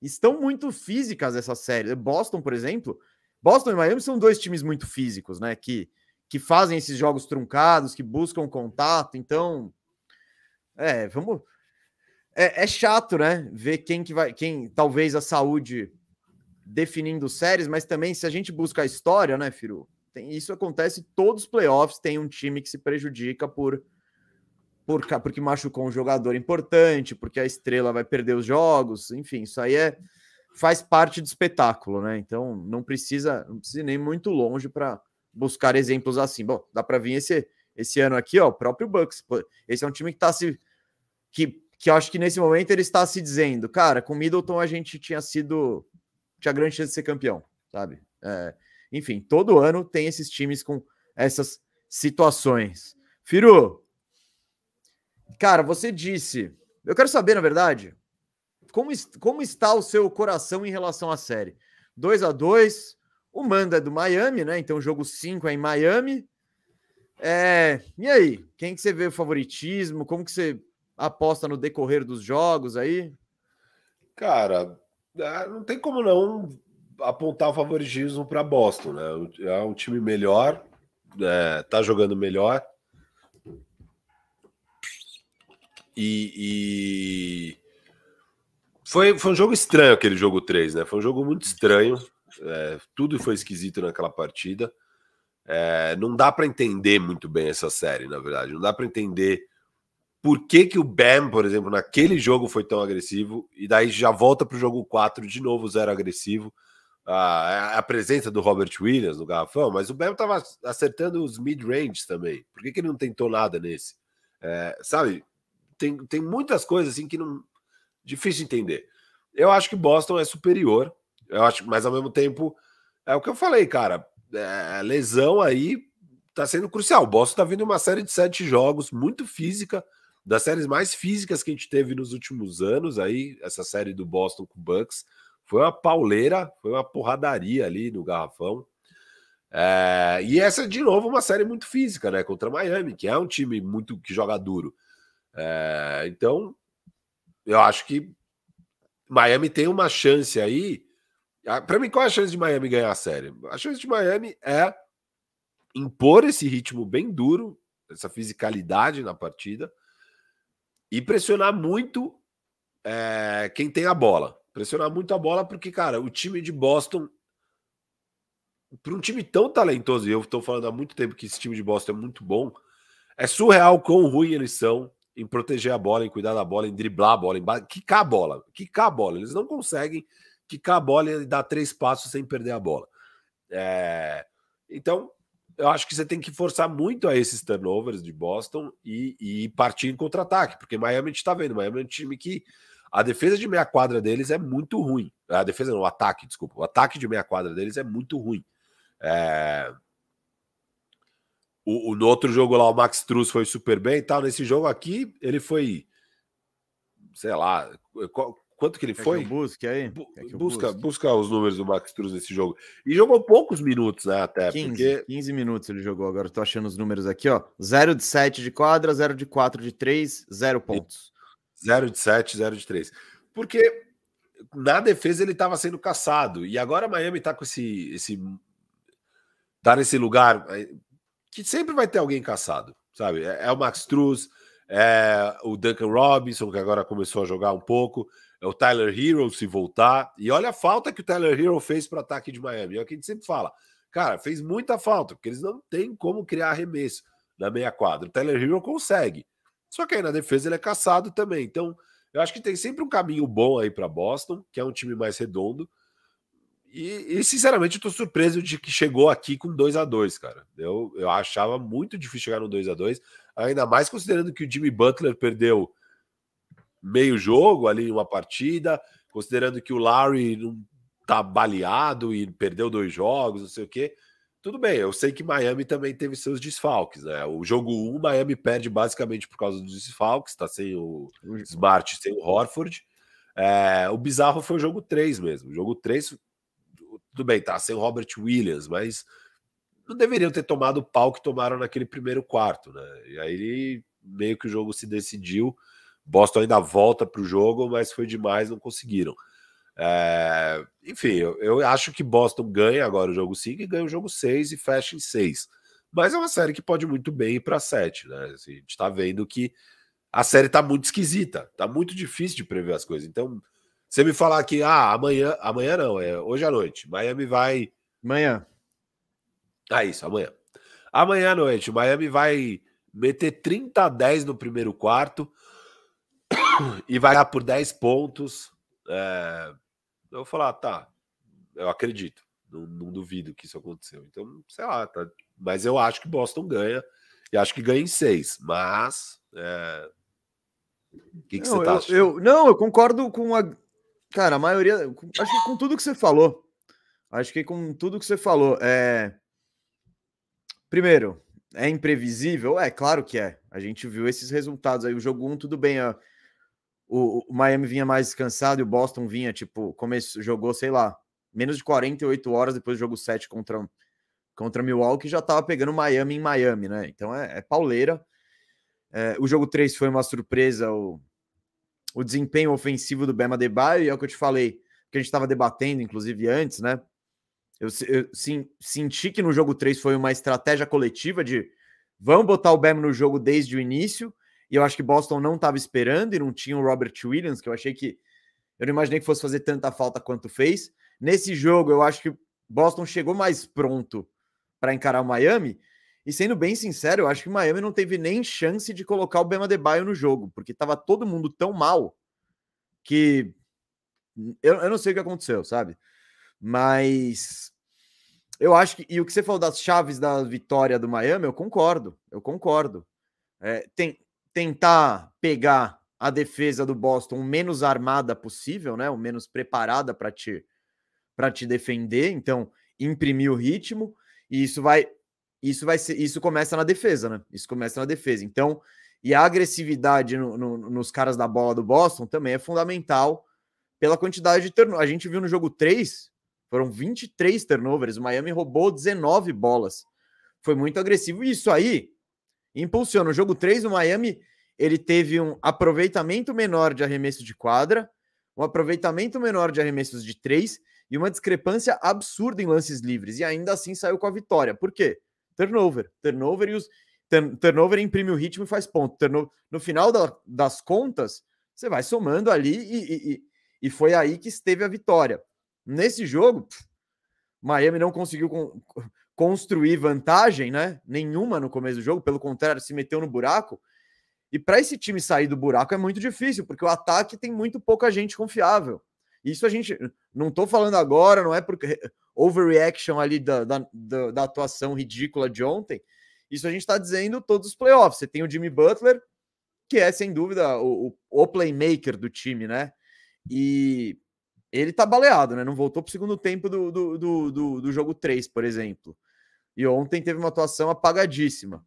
estão muito físicas essas séries. Boston, por exemplo, Boston e Miami são dois times muito físicos, né? Que, que fazem esses jogos truncados, que buscam contato. Então, é, vamos. É, é, chato, né? Ver quem que vai, quem talvez a saúde definindo séries, mas também se a gente busca a história, né, Firu? Tem, isso acontece todos os playoffs, tem um time que se prejudica por por, porque machucou um jogador importante, porque a estrela vai perder os jogos, enfim, isso aí é faz parte do espetáculo, né? Então não precisa, não precisa nem muito longe para buscar exemplos assim. Bom, dá para vir esse esse ano aqui, ó, o próprio Bucks. Esse é um time que está se que que eu acho que nesse momento ele está se dizendo, cara, com Middleton a gente tinha sido tinha grande chance de ser campeão, sabe? É, enfim, todo ano tem esses times com essas situações. Firu, Cara, você disse. Eu quero saber, na verdade, como, como está o seu coração em relação à série? 2 a 2 O manda é do Miami, né? Então, jogo 5 é em Miami. É... E aí? Quem que você vê o favoritismo? Como que você aposta no decorrer dos jogos aí? Cara, é, não tem como não apontar o favoritismo para Boston, né? É um time melhor, é, tá jogando melhor. E, e, foi, foi um jogo estranho aquele jogo 3, né? Foi um jogo muito estranho. É, tudo foi esquisito naquela partida. É, não dá para entender muito bem essa série, na verdade. Não dá para entender por que, que o Bam, por exemplo, naquele jogo foi tão agressivo e daí já volta para o jogo 4 de novo zero agressivo. A, a, presença do Robert Williams no garrafão, mas o Bam estava acertando os mid-range também. Por que, que ele não tentou nada nesse? É, sabe, tem, tem muitas coisas assim que não. Difícil de entender. Eu acho que Boston é superior. Eu acho, mas ao mesmo tempo, é o que eu falei, cara. É, lesão aí tá sendo crucial. O Boston tá vindo uma série de sete jogos, muito física, das séries mais físicas que a gente teve nos últimos anos. Aí, essa série do Boston com o Bucks foi uma pauleira, foi uma porradaria ali no garrafão. É, e essa, de novo, uma série muito física, né? Contra Miami, que é um time muito que joga duro. É, então, eu acho que Miami tem uma chance aí. Para mim, qual é a chance de Miami ganhar a série? A chance de Miami é impor esse ritmo bem duro, essa fisicalidade na partida e pressionar muito é, quem tem a bola. Pressionar muito a bola, porque, cara, o time de Boston, para um time tão talentoso, e eu estou falando há muito tempo que esse time de Boston é muito bom, é surreal quão ruim eles são em proteger a bola, em cuidar da bola, em driblar a bola, em quicar a bola, quicar a bola. Eles não conseguem quicar a bola e dar três passos sem perder a bola. É... Então, eu acho que você tem que forçar muito a esses turnovers de Boston e, e partir em contra-ataque, porque Miami a gente está vendo, Miami é um time que a defesa de meia quadra deles é muito ruim. A defesa não, o ataque, desculpa. O ataque de meia quadra deles é muito ruim. É... O, o, no outro jogo lá, o Max Truz foi super bem e tal. Nesse jogo aqui, ele foi. Sei lá. Quanto que ele foi? busque aí. busca, busca os números do Max Truz nesse jogo. E jogou poucos minutos, né? Até 15, porque... 15 minutos ele jogou. Agora tô achando os números aqui, ó. 0 de 7 de quadra, 0 de 4 de 3, 0 pontos. 0 de 7, 0 de 3. Porque na defesa ele estava sendo caçado. E agora Miami tá com esse. esse tá nesse lugar que sempre vai ter alguém caçado, sabe? É, é o Max Struz, é o Duncan Robinson, que agora começou a jogar um pouco, é o Tyler Hero se voltar. E olha a falta que o Tyler Hero fez para o ataque de Miami. É o que a gente sempre fala. Cara, fez muita falta, porque eles não têm como criar arremesso na meia quadra. O Tyler Hero consegue. Só que aí na defesa ele é caçado também. Então, eu acho que tem sempre um caminho bom aí para Boston, que é um time mais redondo. E, e, sinceramente, eu tô surpreso de que chegou aqui com 2 a 2 cara. Eu, eu achava muito difícil chegar no 2 a 2 ainda mais considerando que o Jimmy Butler perdeu meio jogo ali uma partida, considerando que o Larry não tá baleado e perdeu dois jogos, não sei o quê. Tudo bem, eu sei que Miami também teve seus desfalques, né? O jogo 1, Miami perde basicamente por causa dos desfalques, tá sem o Smart, sem o Horford. É, o bizarro foi o jogo 3 mesmo. O jogo 3, tudo bem, tá sem o Robert Williams, mas não deveriam ter tomado o pau que tomaram naquele primeiro quarto, né? E aí meio que o jogo se decidiu. Boston ainda volta para o jogo, mas foi demais, não conseguiram. É, enfim, eu, eu, acho que Boston ganha agora o jogo 5 e ganha o jogo 6 e fecha em 6. Mas é uma série que pode muito bem ir para 7, né? Assim, a gente está vendo que a série está muito esquisita, está muito difícil de prever as coisas. Então, você me falar que ah, amanhã, amanhã não, é hoje à noite, Miami vai. Amanhã. Ah, isso, amanhã. Amanhã à noite, Miami vai meter 30 a 10 no primeiro quarto e vai dar por 10 pontos. É, eu vou falar, tá, eu acredito, não, não, duvido que isso aconteceu. Então, sei lá, tá, mas eu acho que Boston ganha e acho que ganha em seis. Mas, é... o que, que não, você tá achando? Eu, não, eu concordo com a. Cara, a maioria. Acho que com tudo que você falou. Acho que com tudo que você falou. É... Primeiro, é imprevisível? É, claro que é. A gente viu esses resultados aí. O jogo 1, um, tudo bem. A o, o, Miami vinha mais descansado e o Boston vinha, tipo, começou, jogou, sei lá, menos de 48 horas depois do jogo 7 contra, contra Milwaukee, já tava pegando Miami em Miami, né? Então é, é pauleira. É, o jogo 3 foi uma surpresa, o, o desempenho ofensivo do Bema Debaio, e é o que eu te falei, que a gente estava debatendo, inclusive, antes, né? Eu, eu sim, senti que no jogo 3 foi uma estratégia coletiva de vamos botar o Bema no jogo desde o início e eu acho que Boston não estava esperando e não tinha o Robert Williams, que eu achei que. Eu não imaginei que fosse fazer tanta falta quanto fez. Nesse jogo, eu acho que Boston chegou mais pronto para encarar o Miami. E sendo bem sincero, eu acho que o Miami não teve nem chance de colocar o Bema Debaio no jogo, porque estava todo mundo tão mal que eu, eu não sei o que aconteceu, sabe? Mas eu acho que. E o que você falou das chaves da vitória do Miami, eu concordo. Eu concordo. É, tem, tentar pegar a defesa do Boston o menos armada possível, né? O menos preparada para te para te defender, então imprimir o ritmo e isso vai isso vai ser isso começa na defesa, né? Isso começa na defesa. Então, e a agressividade no, no, nos caras da bola do Boston também é fundamental pela quantidade de turnovers. A gente viu no jogo 3, foram 23 turnovers, o Miami roubou 19 bolas. Foi muito agressivo. E isso aí impulsiona. No jogo 3, o Miami ele teve um aproveitamento menor de arremesso de quadra, um aproveitamento menor de arremessos de três e uma discrepância absurda em lances livres. E ainda assim saiu com a vitória. Por quê? Turnover. Turnover e os. Turnover imprime o ritmo e faz ponto. Turnover, no final da, das contas, você vai somando ali e, e, e, foi aí que esteve a vitória. Nesse jogo, Miami não conseguiu construir vantagem, né? Nenhuma no começo do jogo, pelo contrário, se meteu no buraco. E para esse time sair do buraco é muito difícil, porque o ataque tem muito pouca gente confiável. Isso a gente não estou falando agora, não é porque overreaction ali da, da, da, da atuação ridícula de ontem. Isso a gente está dizendo todos os playoffs. Você tem o Jimmy Butler, que é sem dúvida o, o playmaker do time, né? E ele tá baleado, né? Não voltou para o segundo tempo do, do, do, do, do jogo 3, por exemplo. E ontem teve uma atuação apagadíssima.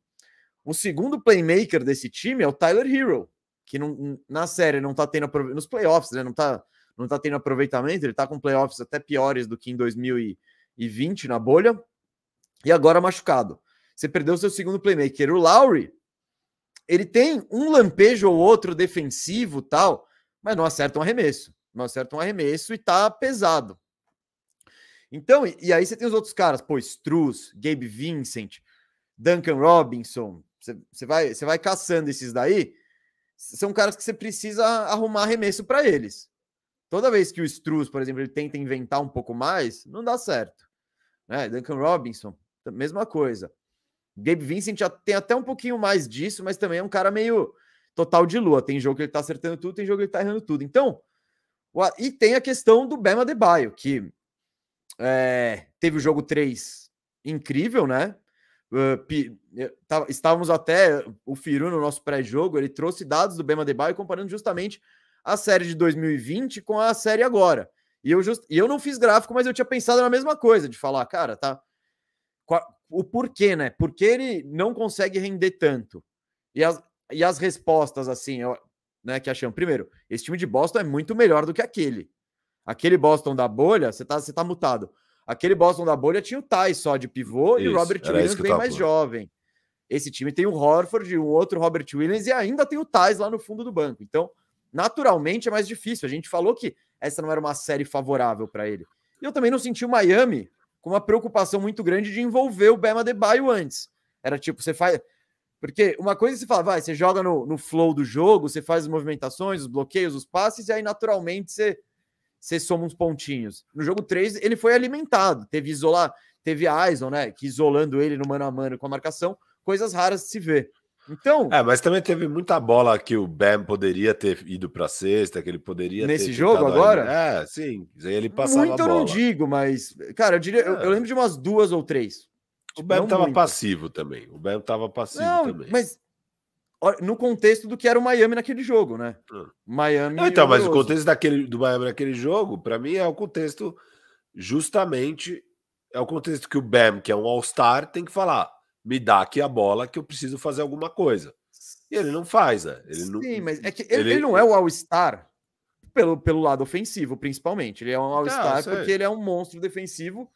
O segundo playmaker desse time é o Tyler Hero, que não, na série não tá tendo nos playoffs, né? Não tá, não tá tendo aproveitamento, ele tá com playoffs até piores do que em 2020 na bolha. E agora machucado. Você perdeu seu segundo playmaker. O Lowry, ele tem um lampejo ou outro defensivo, tal, mas não acerta um arremesso não acerta um arremesso e tá pesado. Então, e, e aí você tem os outros caras, pô, Struz, Gabe Vincent, Duncan Robinson, você vai, vai caçando esses daí, são caras que você precisa arrumar arremesso para eles. Toda vez que o Struz, por exemplo, ele tenta inventar um pouco mais, não dá certo. Né? Duncan Robinson, mesma coisa. Gabe Vincent já tem até um pouquinho mais disso, mas também é um cara meio total de lua. Tem jogo que ele tá acertando tudo, tem jogo que ele tá errando tudo. Então, e tem a questão do Bema Debaio, que é, teve o jogo 3 incrível, né? Tá, estávamos até o Firu no nosso pré-jogo, ele trouxe dados do Bema Debaio comparando justamente a série de 2020 com a série agora. E eu, just, e eu não fiz gráfico, mas eu tinha pensado na mesma coisa, de falar, cara, tá. O porquê, né? Por que ele não consegue render tanto? E as, e as respostas, assim, eu, né, que acham. Primeiro, esse time de Boston é muito melhor do que aquele. Aquele Boston da bolha, você tá, você tá mutado. Aquele Boston da bolha tinha o Ty só de pivô isso, e o Robert Williams bem mais jovem. Esse time tem o Horford, um outro Robert Williams e ainda tem o Thais lá no fundo do banco. Então, naturalmente é mais difícil. A gente falou que essa não era uma série favorável para ele. E eu também não senti o Miami com uma preocupação muito grande de envolver o Bema Debaio antes. Era tipo, você faz. Porque uma coisa é você fala, vai, você joga no, no flow do jogo, você faz as movimentações, os bloqueios, os passes, e aí naturalmente você, você soma uns pontinhos. No jogo 3, ele foi alimentado, teve isolar, teve a Aison, né? Que isolando ele no mano a mano com a marcação, coisas raras de se ver. Então. É, mas também teve muita bola que o Bam poderia ter ido para sexta, que ele poderia Nesse jogo agora? Ali. É, sim. Ele passava Muito eu não digo, mas. Cara, eu diria. É. Eu, eu, lembro de umas duas ou três. O tipo, Bam tava passivo também. O Bam tava passivo não, também. Mas. No contexto do que era o Miami naquele jogo, né? Hum. Miami. Não, então, mas o contexto daquele, do Miami naquele jogo, para mim, é o contexto justamente. É o contexto que o Bam, que é um All-Star, tem que falar me dá aqui a bola que eu preciso fazer alguma coisa. E ele não faz, né? Ele Sim, não, mas é que ele, ele não é o All-Star pelo, pelo lado ofensivo, principalmente. Ele é um All-Star ah, porque ele é um monstro defensivo.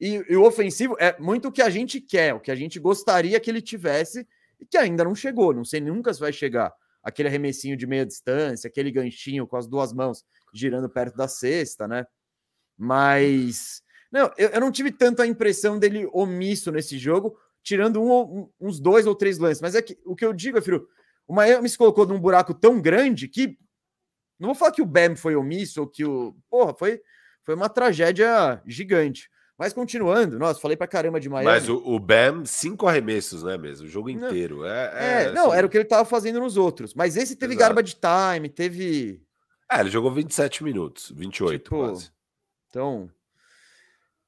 E, e, o ofensivo é muito o que a gente quer, o que a gente gostaria que ele tivesse e que ainda não chegou. Não sei nunca se vai chegar. Aquele arremessinho de meia distância, aquele ganchinho com as duas mãos girando perto da cesta, né? Mas. Não, eu, eu não tive tanto a impressão dele omisso nesse jogo, tirando um, uns dois ou três lances. Mas é que o que eu digo é, filho, o Miami se colocou num buraco tão grande que não vou falar que o Bam foi omisso ou que o. Porra, foi, foi uma tragédia gigante. Mas continuando, nossa, falei pra caramba de Miami. Mas o, o Bam, cinco arremessos, né, mesmo? O jogo inteiro. Não, é, é, é, não, assim... era o que ele tava fazendo nos outros. Mas esse teve Exato. garbage time, teve. É, ele jogou 27 minutos, 28 tipo, quase. Então,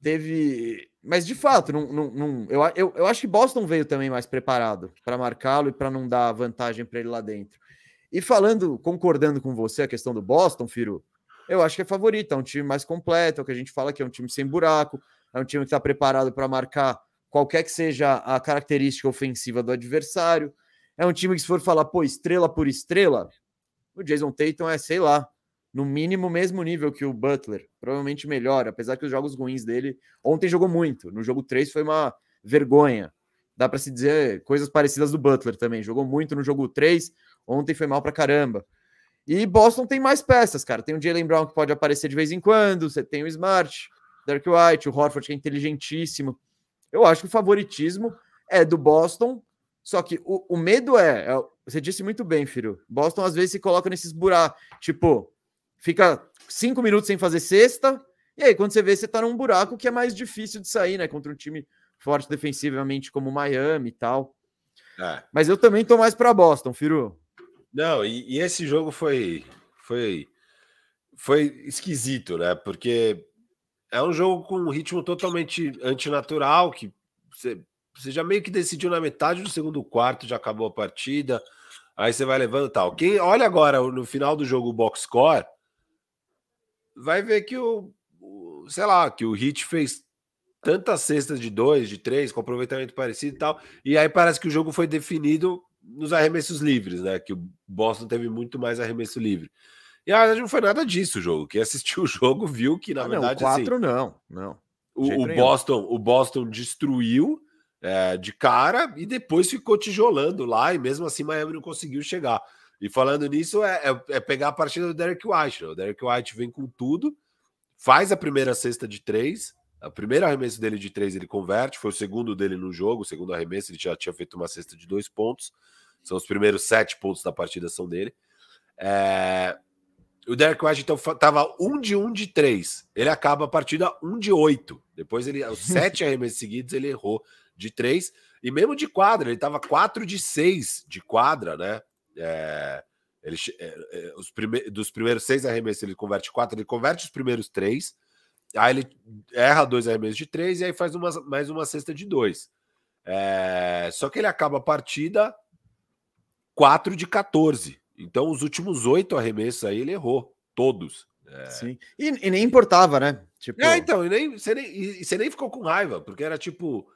teve. Mas de fato, não, não, não, eu, eu, eu acho que Boston veio também mais preparado para marcá-lo e para não dar vantagem para ele lá dentro. E falando, concordando com você a questão do Boston, Firo, eu acho que é favorito, é um time mais completo, é o que a gente fala que é um time sem buraco, é um time que está preparado para marcar qualquer que seja a característica ofensiva do adversário. É um time que, se for falar, pô, estrela por estrela, o Jason Tatum é, sei lá, no mínimo mesmo nível que o Butler, provavelmente melhor, apesar que os jogos ruins dele ontem jogou muito. No jogo 3 foi uma vergonha. Dá para se dizer coisas parecidas do Butler também. Jogou muito no jogo 3, ontem foi mal para caramba. E Boston tem mais peças, cara. Tem o Jalen Brown que pode aparecer de vez em quando, você tem o Smart, Derek White, o Horford que é inteligentíssimo. Eu acho que o favoritismo é do Boston, só que o, o medo é, é, você disse muito bem, filho. Boston às vezes se coloca nesses buracos, tipo, fica cinco minutos sem fazer cesta, e aí quando você vê, você tá num buraco que é mais difícil de sair, né? Contra um time forte defensivamente como o Miami e tal. É. Mas eu também tô mais para Boston, Firu. Não, e, e, esse jogo foi, foi, foi esquisito, né? Porque é um jogo com um ritmo totalmente antinatural, que você, você já meio que decidiu na metade do segundo quarto, já acabou a partida, aí você vai levando tal. Quem olha agora no final do jogo o box score, vai ver que o, o, sei lá, que o Hit fez tantas cestas de dois, de três, com aproveitamento parecido e tal, e aí parece que o jogo foi definido nos arremessos livres, né? Que o Boston teve muito mais arremesso livre. E na verdade não foi nada disso o jogo. Quem assistiu o jogo viu que, na ah, verdade. Não, quatro assim, não, não. O, o Boston, o Boston destruiu é, de cara e depois ficou tijolando lá, e mesmo assim Miami não conseguiu chegar. E falando nisso, é, é, é, pegar a partida do Derek White. Né? O Derek White vem com tudo, faz a primeira cesta de três, o primeiro arremesso dele de três ele converte, foi o segundo dele no jogo, o segundo arremesso ele já tinha feito uma cesta de dois pontos, são os primeiros sete pontos da partida são dele. É... O Derek White então estava um de um de três, ele acaba a partida um de oito. Depois ele, os sete arremessos seguidos ele errou de três e mesmo de quadra ele estava quatro de seis de quadra, né? É, ele, é, é, os prime dos primeiros seis arremessos, ele converte quatro, ele converte os primeiros três. Aí ele erra dois arremessos de três e aí faz uma, mais uma cesta de dois. É, só que ele acaba a partida 4 de 14. Então, os últimos oito arremessos aí ele errou, todos. É... Sim. E, e, nem importava, né? Tipo... É, então, e nem, você, nem, e você nem ficou com raiva, porque era tipo.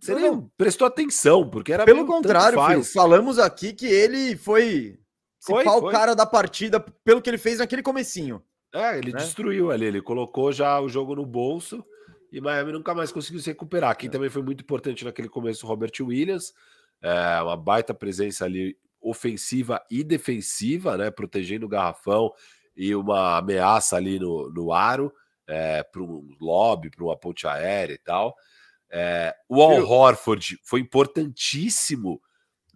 Você não, nem não. prestou atenção, porque era. Pelo contrário, filho, falamos aqui que ele foi, foi, foi o cara da partida pelo que ele fez naquele comecinho. É, ele né? destruiu ali, ele colocou já o jogo no bolso e Miami nunca mais conseguiu se recuperar. Quem é. também foi muito importante naquele começo, o Robert Williams, é, uma baita presença ali ofensiva e defensiva, né, protegendo o garrafão e uma ameaça ali no, no aro é, para um lobby, para uma ponte aérea e tal. É, o Al Horford foi importantíssimo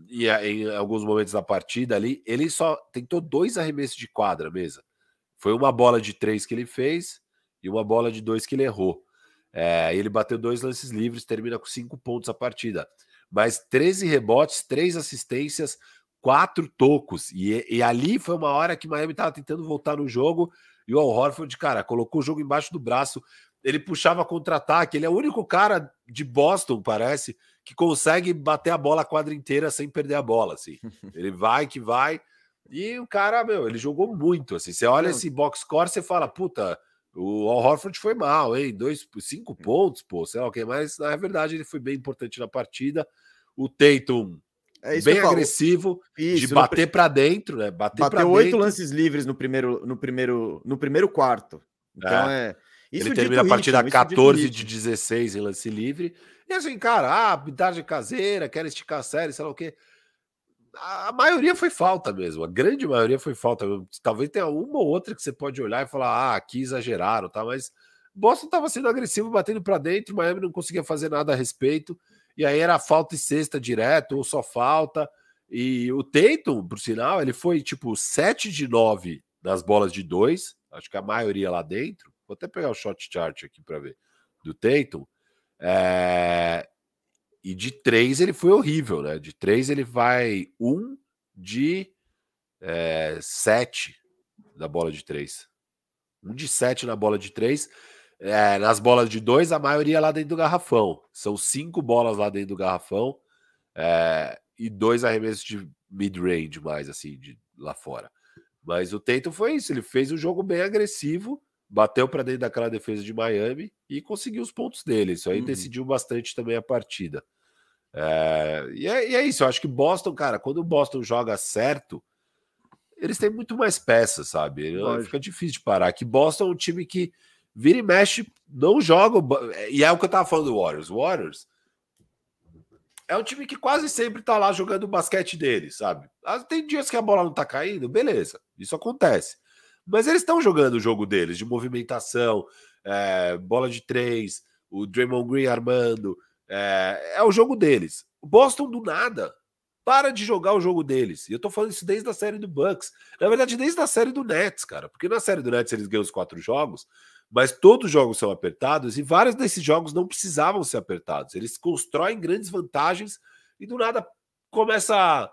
em, em, alguns momentos da partida ali. Ele só tentou dois arremessos de quadra mesa. Foi uma bola de três que ele fez e uma bola de dois que ele errou. É, ele bateu dois lances livres, termina com cinco pontos a partida. Mas 13 rebotes, três assistências, quatro tocos. E, e ali foi uma hora que Miami estava tentando voltar no jogo e o Al Horford, cara, colocou o jogo embaixo do braço. Ele puxava contra-ataque. Ele é o único cara de Boston, parece, que consegue bater a bola a quadra inteira sem perder a bola. Assim. Ele vai que vai. E o cara, meu, ele jogou muito. Assim. Você olha esse box score, você fala, puta, o Al Horford foi mal, hein? Dois, cinco pontos, pô, sei lá o que, mas na verdade ele foi bem importante na partida. O Tatum é bem agressivo, isso, de bater no... para dentro, né? Bater Bateu oito lances livres no primeiro, no primeiro, no primeiro quarto. Então é. é... Isso ele termina a partida ritmo, 14 de 16 em lance livre. E assim, cara, ah, habilidade caseira, quer esticar a série, sei lá o quê a maioria foi falta mesmo, a grande maioria foi falta. Talvez tenha uma ou outra que você pode olhar e falar, ah, aqui exageraram, tá? Mas Boston estava sendo agressivo, batendo para dentro, Miami não conseguia fazer nada a respeito, e aí era falta e cesta direto, ou só falta. E o Tatum, por sinal, ele foi tipo 7 de 9 nas bolas de 2, acho que a maioria lá dentro. Vou até pegar o shot chart aqui para ver, do Tatum. É, e de três ele foi horrível, né? De três ele vai um de é, sete da bola de três. Um de sete na bola de três. É, nas bolas de dois, a maioria lá dentro do garrafão. São cinco bolas lá dentro do garrafão é, e dois arremessos de mid-range mais, assim, de lá fora. Mas o Tatum foi isso. Ele fez um jogo bem agressivo bateu para dentro daquela defesa de Miami e conseguiu os pontos dele. Isso aí uhum. decidiu bastante também a partida. É, e, é, e, é, isso, eu acho que Boston, cara, quando o Boston joga certo, eles têm muito mais peças, sabe? Lógico. Fica difícil de parar. Que Boston é um time que vira e mexe, não joga. E é o que eu tava falando do Warriors. O Warriors é um time que quase sempre tá lá jogando o basquete deles, sabe? Ah, tem dias que a bola não tá caindo, beleza, isso acontece. Mas eles estão jogando o jogo deles, de movimentação, é, bola de três, o Draymond Green armando. É, é, o jogo deles. O Boston, do nada, para de jogar o jogo deles. E eu tô falando isso desde a série do Bucks. Na verdade, desde a série do Nets, cara. Porque na série do Nets eles ganham os quatro jogos, mas todos os jogos são apertados e vários desses jogos não precisavam ser apertados. Eles constroem grandes vantagens e do nada começa a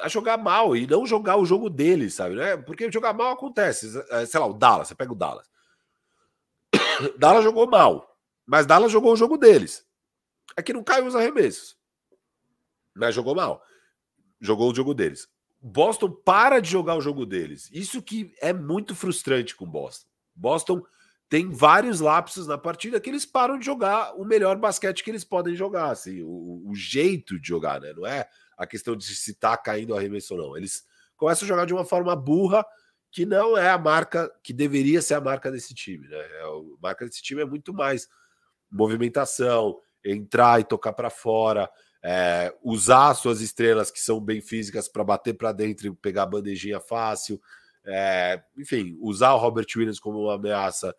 a jogar mal e não jogar o jogo dele, sabe? Né? Porque jogar mal acontece. É, sei lá, o Dallas, você pega o Dallas. Dallas jogou mal, mas Dallas jogou o jogo deles. Aqui não caiu os arremessos, mas jogou mal. Jogou o jogo deles. Boston para de jogar o jogo deles. Isso que é muito frustrante com Boston. Boston tem vários lapsos na partida que eles param de jogar o melhor basquete que eles podem jogar, assim, o, o jeito de jogar, né? Não é a questão de se está caindo o arremesso ou não. Eles começam a jogar de uma forma burra, que não é a marca que deveria ser a marca desse time. Né? É, a marca desse time é muito mais movimentação, entrar e tocar para fora, é, usar suas estrelas que são bem físicas para bater para dentro e pegar a bandejinha fácil. É, enfim, usar o Robert Williams como uma ameaça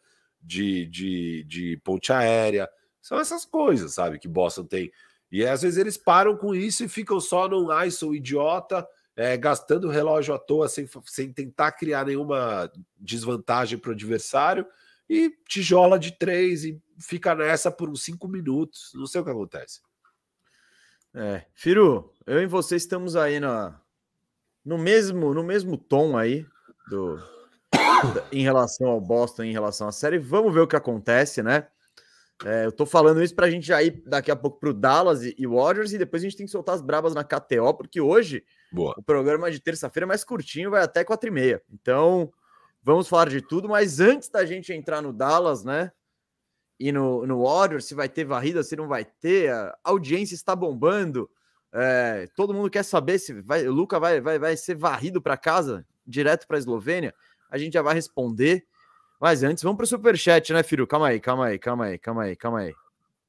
de, de, de ponte aérea. São essas coisas, sabe, que Boston tem. E às vezes eles param com isso e ficam só num ISO idiota, é, gastando relógio à toa, sem, sem tentar criar nenhuma desvantagem para o adversário, e tijola de três e fica nessa por uns cinco minutos. Não sei o que acontece. É, Firu, eu e você estamos aí na, no mesmo no mesmo tom aí do em relação ao Boston, em relação à série. Vamos ver o que acontece, né? É, eu tô falando isso pra gente já ir daqui a pouco pro Dallas e, e Warriors e depois a gente tem que soltar as brabas na KTO, porque hoje Boa. o programa de terça-feira é mais curtinho, vai até quatro e meia. Então, vamos falar de tudo, mas antes da gente entrar no Dallas, né? E no, no Warriors, se vai ter varrida, se não vai ter, a audiência está bombando. É, todo mundo quer saber se vai, o Luca vai, vai, vai ser varrido para casa, direto para a Eslovênia. A gente já vai responder. Mas antes, vamos para o superchat, né, filho? Calma aí, calma aí, calma aí, calma aí, calma aí.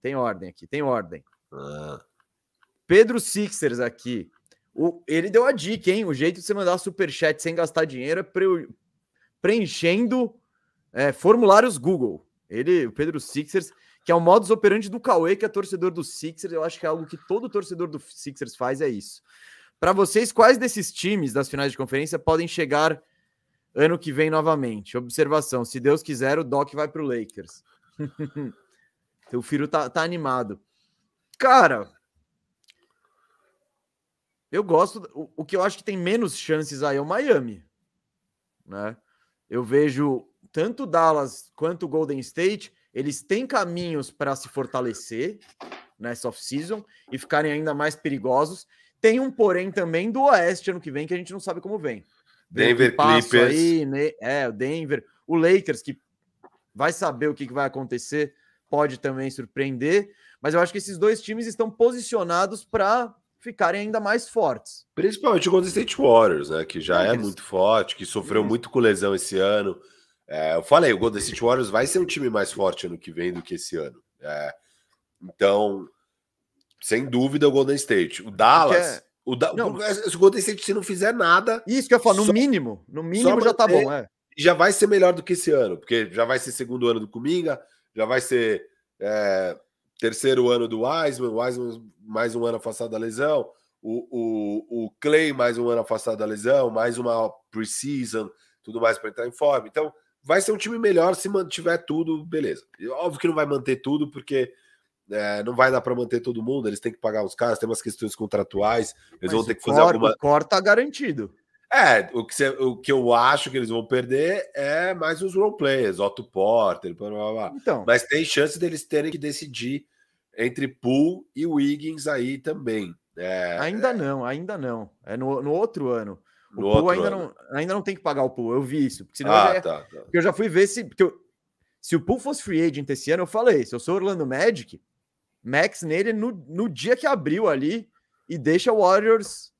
Tem ordem aqui, tem ordem. Ah. Pedro Sixers aqui. O, ele deu a dica, hein? O jeito de você mandar superchat sem gastar dinheiro é pre, preenchendo é, formulários Google. Ele, o Pedro Sixers, que é o modus operandi do Cauê, que é torcedor do Sixers. Eu acho que é algo que todo torcedor do Sixers faz, é isso. Para vocês, quais desses times das finais de conferência podem chegar ano que vem novamente. Observação: se Deus quiser, o Doc vai para o Lakers. o filho tá, tá animado. Cara, eu gosto. O, o, que eu acho que tem menos chances aí é o Miami. Né? Eu vejo tanto Dallas quanto o Golden State, eles têm caminhos para se fortalecer nessa off-season e ficarem ainda mais perigosos. Tem um porém também do Oeste ano que vem que a gente não sabe como vem. Denver Clippers. Aí, né? É, o Denver. O Lakers, que vai saber o que, que vai acontecer, pode também surpreender. Mas eu acho que esses dois times estão posicionados para ficarem ainda mais fortes. Principalmente o Golden State Warriors, né? Que já é, é muito forte, que sofreu muito com lesão esse ano. É, eu falei, o Golden State Warriors vai ser um time mais forte ano que vem do que esse ano. É, então, sem dúvida, o Golden State. O Dallas. O, da, não, o Golden State, se não fizer nada. Isso que eu falo, no só, mínimo. No mínimo já tá bom, é. Já vai ser melhor do que esse ano, porque já vai ser segundo ano do Cominga, já vai ser é, terceiro ano do Wiseman, o Wiseman mais um ano afastado da lesão, o, o, o Clay mais um ano afastado da lesão, mais uma preseason, tudo mais para entrar em forma. Então, vai ser um time melhor se mantiver tudo, beleza. Óbvio que não vai manter tudo, porque é, não vai dar para manter todo mundo, eles têm que pagar os caras, tem umas questões contratuais, eles Mas vão ter que fazer alguma. O corta tá garantido. É, o que, cê, o que eu acho que eles vão perder é mais os role players, Otto Porter, blá, blá, blá. Então. Mas tem chance deles terem que decidir entre Poole e Wiggins aí também. É, ainda é... não, ainda não. É no, no outro ano. O no Poole ainda ano. não, ainda não tem que pagar o Poole, eu vi isso. Porque senão ah, eu, já, tá, tá. eu já fui ver se. Porque eu, se o Poole fosse free agent esse ano, eu falei: se eu sou Orlando Magic, Max nele no, no dia que abriu ali e deixa o Warriors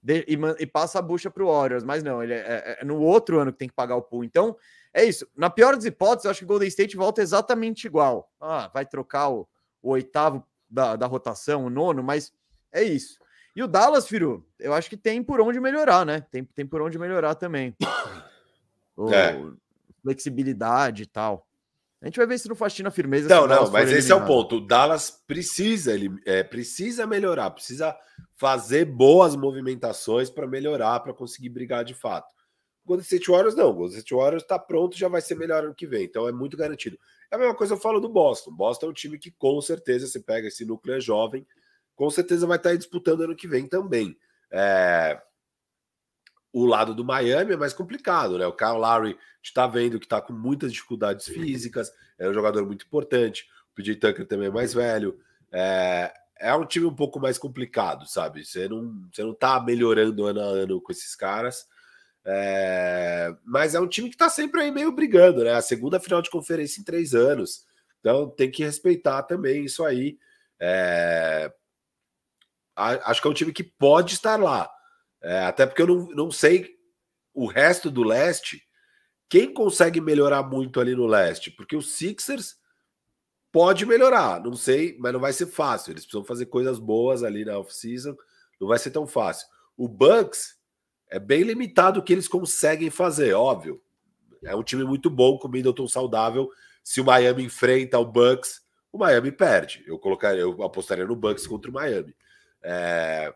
de, e, e, passa a bucha para o Warriors, mas não, ele é, é, é, no outro ano que tem que pagar o pool. Então, é isso. Na pior das hipóteses, eu acho que o Golden State volta exatamente igual. Ah, vai trocar o, o oitavo da, da rotação, o nono, mas é isso. E o Dallas, filho, eu acho que tem por onde melhorar, né? Tem, tem por onde melhorar também. O, é. Flexibilidade e tal. A gente vai ver se no Faxina firmeza. Não, não, mas esse é o ponto. O Dallas precisa, ele é, precisa melhorar, precisa fazer boas movimentações para melhorar, para conseguir brigar de fato. O Golden State Warriors não. O Golden State Warriors está pronto, já vai ser melhor ano que vem. Então é muito garantido. É a mesma coisa eu falo do Boston. Boston é um time que com certeza se pega esse núcleo é jovem, com certeza vai estar tá disputando ano que vem também. É, o lado do Miami é mais complicado, né? O Kyle Lowry está vendo que está com muitas dificuldades físicas, é um jogador muito importante. O PJ Tucker também é mais velho. É, é um time um pouco mais complicado, sabe? Você não, você não tá melhorando ano a ano com esses caras. É, mas é um time que está sempre aí meio brigando, né? A segunda final de conferência em três anos. Então tem que respeitar também isso aí. É, acho que é um time que pode estar lá. É, até porque eu não, não sei o resto do leste. Quem consegue melhorar muito ali no leste? Porque o Sixers pode melhorar, não sei, mas não vai ser fácil. Eles precisam fazer coisas boas ali na off-season, não vai ser tão fácil. O Bucks é bem limitado o que eles conseguem fazer, óbvio. É um time muito bom com o Middleton saudável. Se o Miami enfrenta o Bucks, o Miami perde. Eu colocaria, eu apostaria no Bucks contra o Miami. É,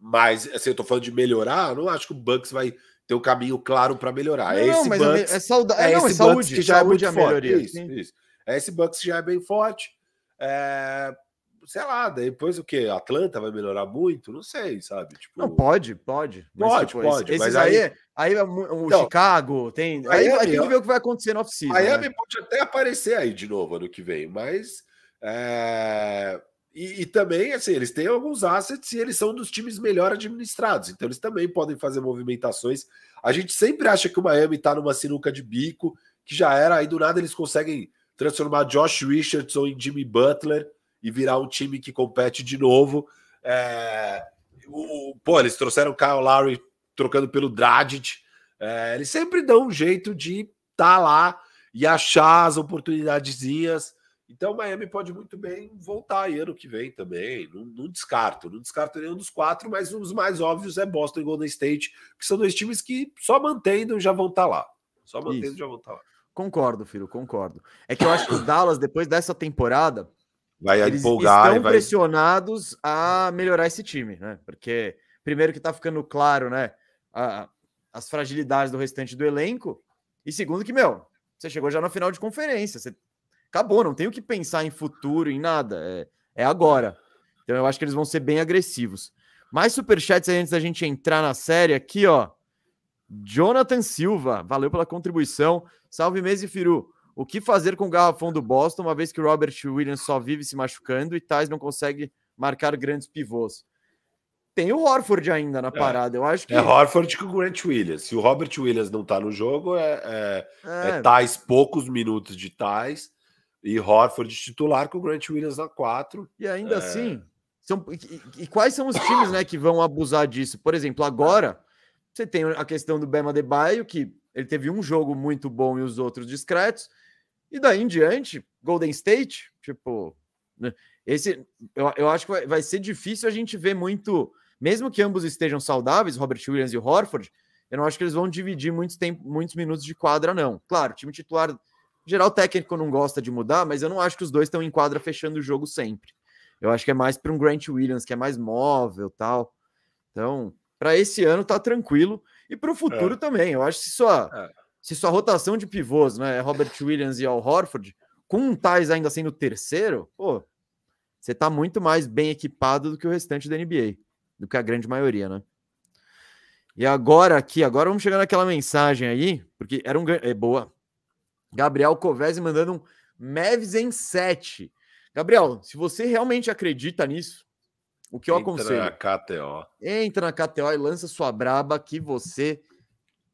mas, assim, eu tô falando de melhorar, eu não acho que o Bucks vai ter um caminho claro para melhorar. É não, é esse mas Bucks, é, sauda... é, é não, esse é saúde, que já é muito é forte. Isso, isso. É esse Bucks que já é bem forte. É... sei lá, depois o que? Atlanta vai melhorar muito? Não sei, sabe? Tipo... Não, pode, pode. Mas, pode, tipo, pode. Esses mas aí, aí, aí é o então, Chicago tem. Aí, aí tem que ver o que vai acontecer no off-season. Miami né? pode até aparecer aí de novo ano que vem, mas. É... E, e, também, assim, eles têm alguns assets e eles são dos times melhor administrados, então eles também podem fazer movimentações. A gente sempre acha que o Miami tá numa sinuca de bico, que já era, aí do nada eles conseguem transformar Josh Richardson em Jimmy Butler e virar um time que compete de novo. É, o, pô, eles trouxeram o Kyle Lowry trocando pelo Dragic. É, eles sempre dão um jeito de estar tá lá e achar as oportunidadezinhas. Então, Miami pode muito bem voltar aí ano que vem também. Não, não, descarto, não descarto nenhum dos quatro, mas os mais óbvios é Boston e Golden State, que são dois times que só mantendo já vão estar tá lá. Só mantendo Isso. já vão estar tá lá. Concordo, filho, concordo. É que eu acho que os Dallas, depois dessa temporada, vai eles empolgar estão vai... pressionados a melhorar esse time, né? Porque, primeiro, que tá ficando claro, né? A, as fragilidades do restante do elenco. E segundo, que, meu, você chegou já na final de conferência. Você acabou, não tem o que pensar em futuro, em nada. É, é agora. Então eu acho que eles vão ser bem agressivos. Mais superchats antes da gente entrar na série aqui, ó. Jonathan Silva, valeu pela contribuição. Salve Mês e Firu. O que fazer com o garrafão do Boston, uma vez que o Robert Williams só vive se machucando e Tais não consegue marcar grandes pivôs? Tem o Horford ainda na é. parada, eu acho que. É Horford com o Grant Williams. Se o Robert Williams não tá no jogo, é, é, é. é Tais poucos minutos de Tais e Horford titular com o Grant Williams na 4. E ainda é... assim, são, e, e, quais são os times né, que vão abusar disso? Por exemplo, agora você tem a questão do Bema de Baio, que ele teve um jogo muito bom e os outros discretos. E daí em diante, Golden State, tipo, né, esse eu, eu acho que vai, vai ser difícil a gente ver muito, mesmo que ambos estejam saudáveis, Robert Williams e Horford, eu não acho que eles vão dividir muitos, tempo, muitos minutos de quadra, não. Claro, time titular, geral técnico não gosta de mudar, mas eu não acho que os dois estão em quadra fechando o jogo sempre. Eu acho que é mais para um Grant Williams, que é mais móvel tal. Então, para esse ano tá tranquilo. E para o futuro é. também. Eu acho que se sua, é. se sua rotação de pivôs, né, é Robert Williams e Al Horford, com um Tais ainda sendo terceiro, pô, você tá muito mais bem equipado do que o restante da NBA, do que a grande maioria, né? E agora aqui, agora vamos chegar naquela mensagem aí, porque era um é boa. Gabriel Covese mandando um Mavs em 7. Gabriel, se você realmente acredita nisso, o que eu Entra aconselho? Entra na KTO. Entra na KTO e lança sua braba que você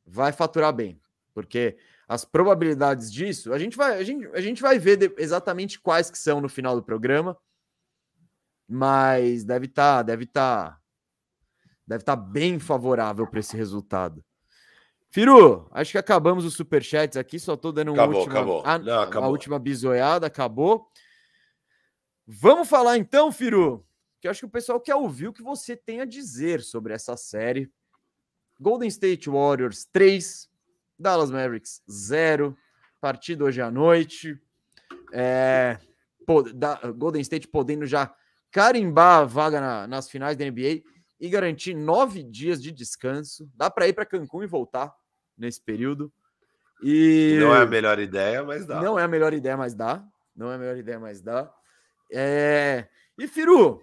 vai faturar bem. Porque as probabilidades disso, a gente vai, a gente, a gente vai ver de, exatamente quais que são no final do programa. Mas deve estar, tá, deve estar, tá, deve estar tá bem favorável para esse resultado. Firu, acho que acabamos os superchats aqui, só estou dando uma acabou, última, acabou. A, Não, acabou. a última bisoiada, acabou. Vamos falar então, Firu, que eu acho que o pessoal quer ouvir o que você tem a dizer sobre essa série. Golden State Warriors 3, Dallas Mavericks 0. Partida hoje à noite. É, pô, da, Golden State podendo já carimbar a vaga na, nas finais da NBA e garantir nove dias de descanso. Dá para ir para Cancún e voltar nesse período. E não é a melhor ideia, mas dá. Não é a melhor ideia, mas dá. Não é a melhor ideia, mas dá. É... E Firu,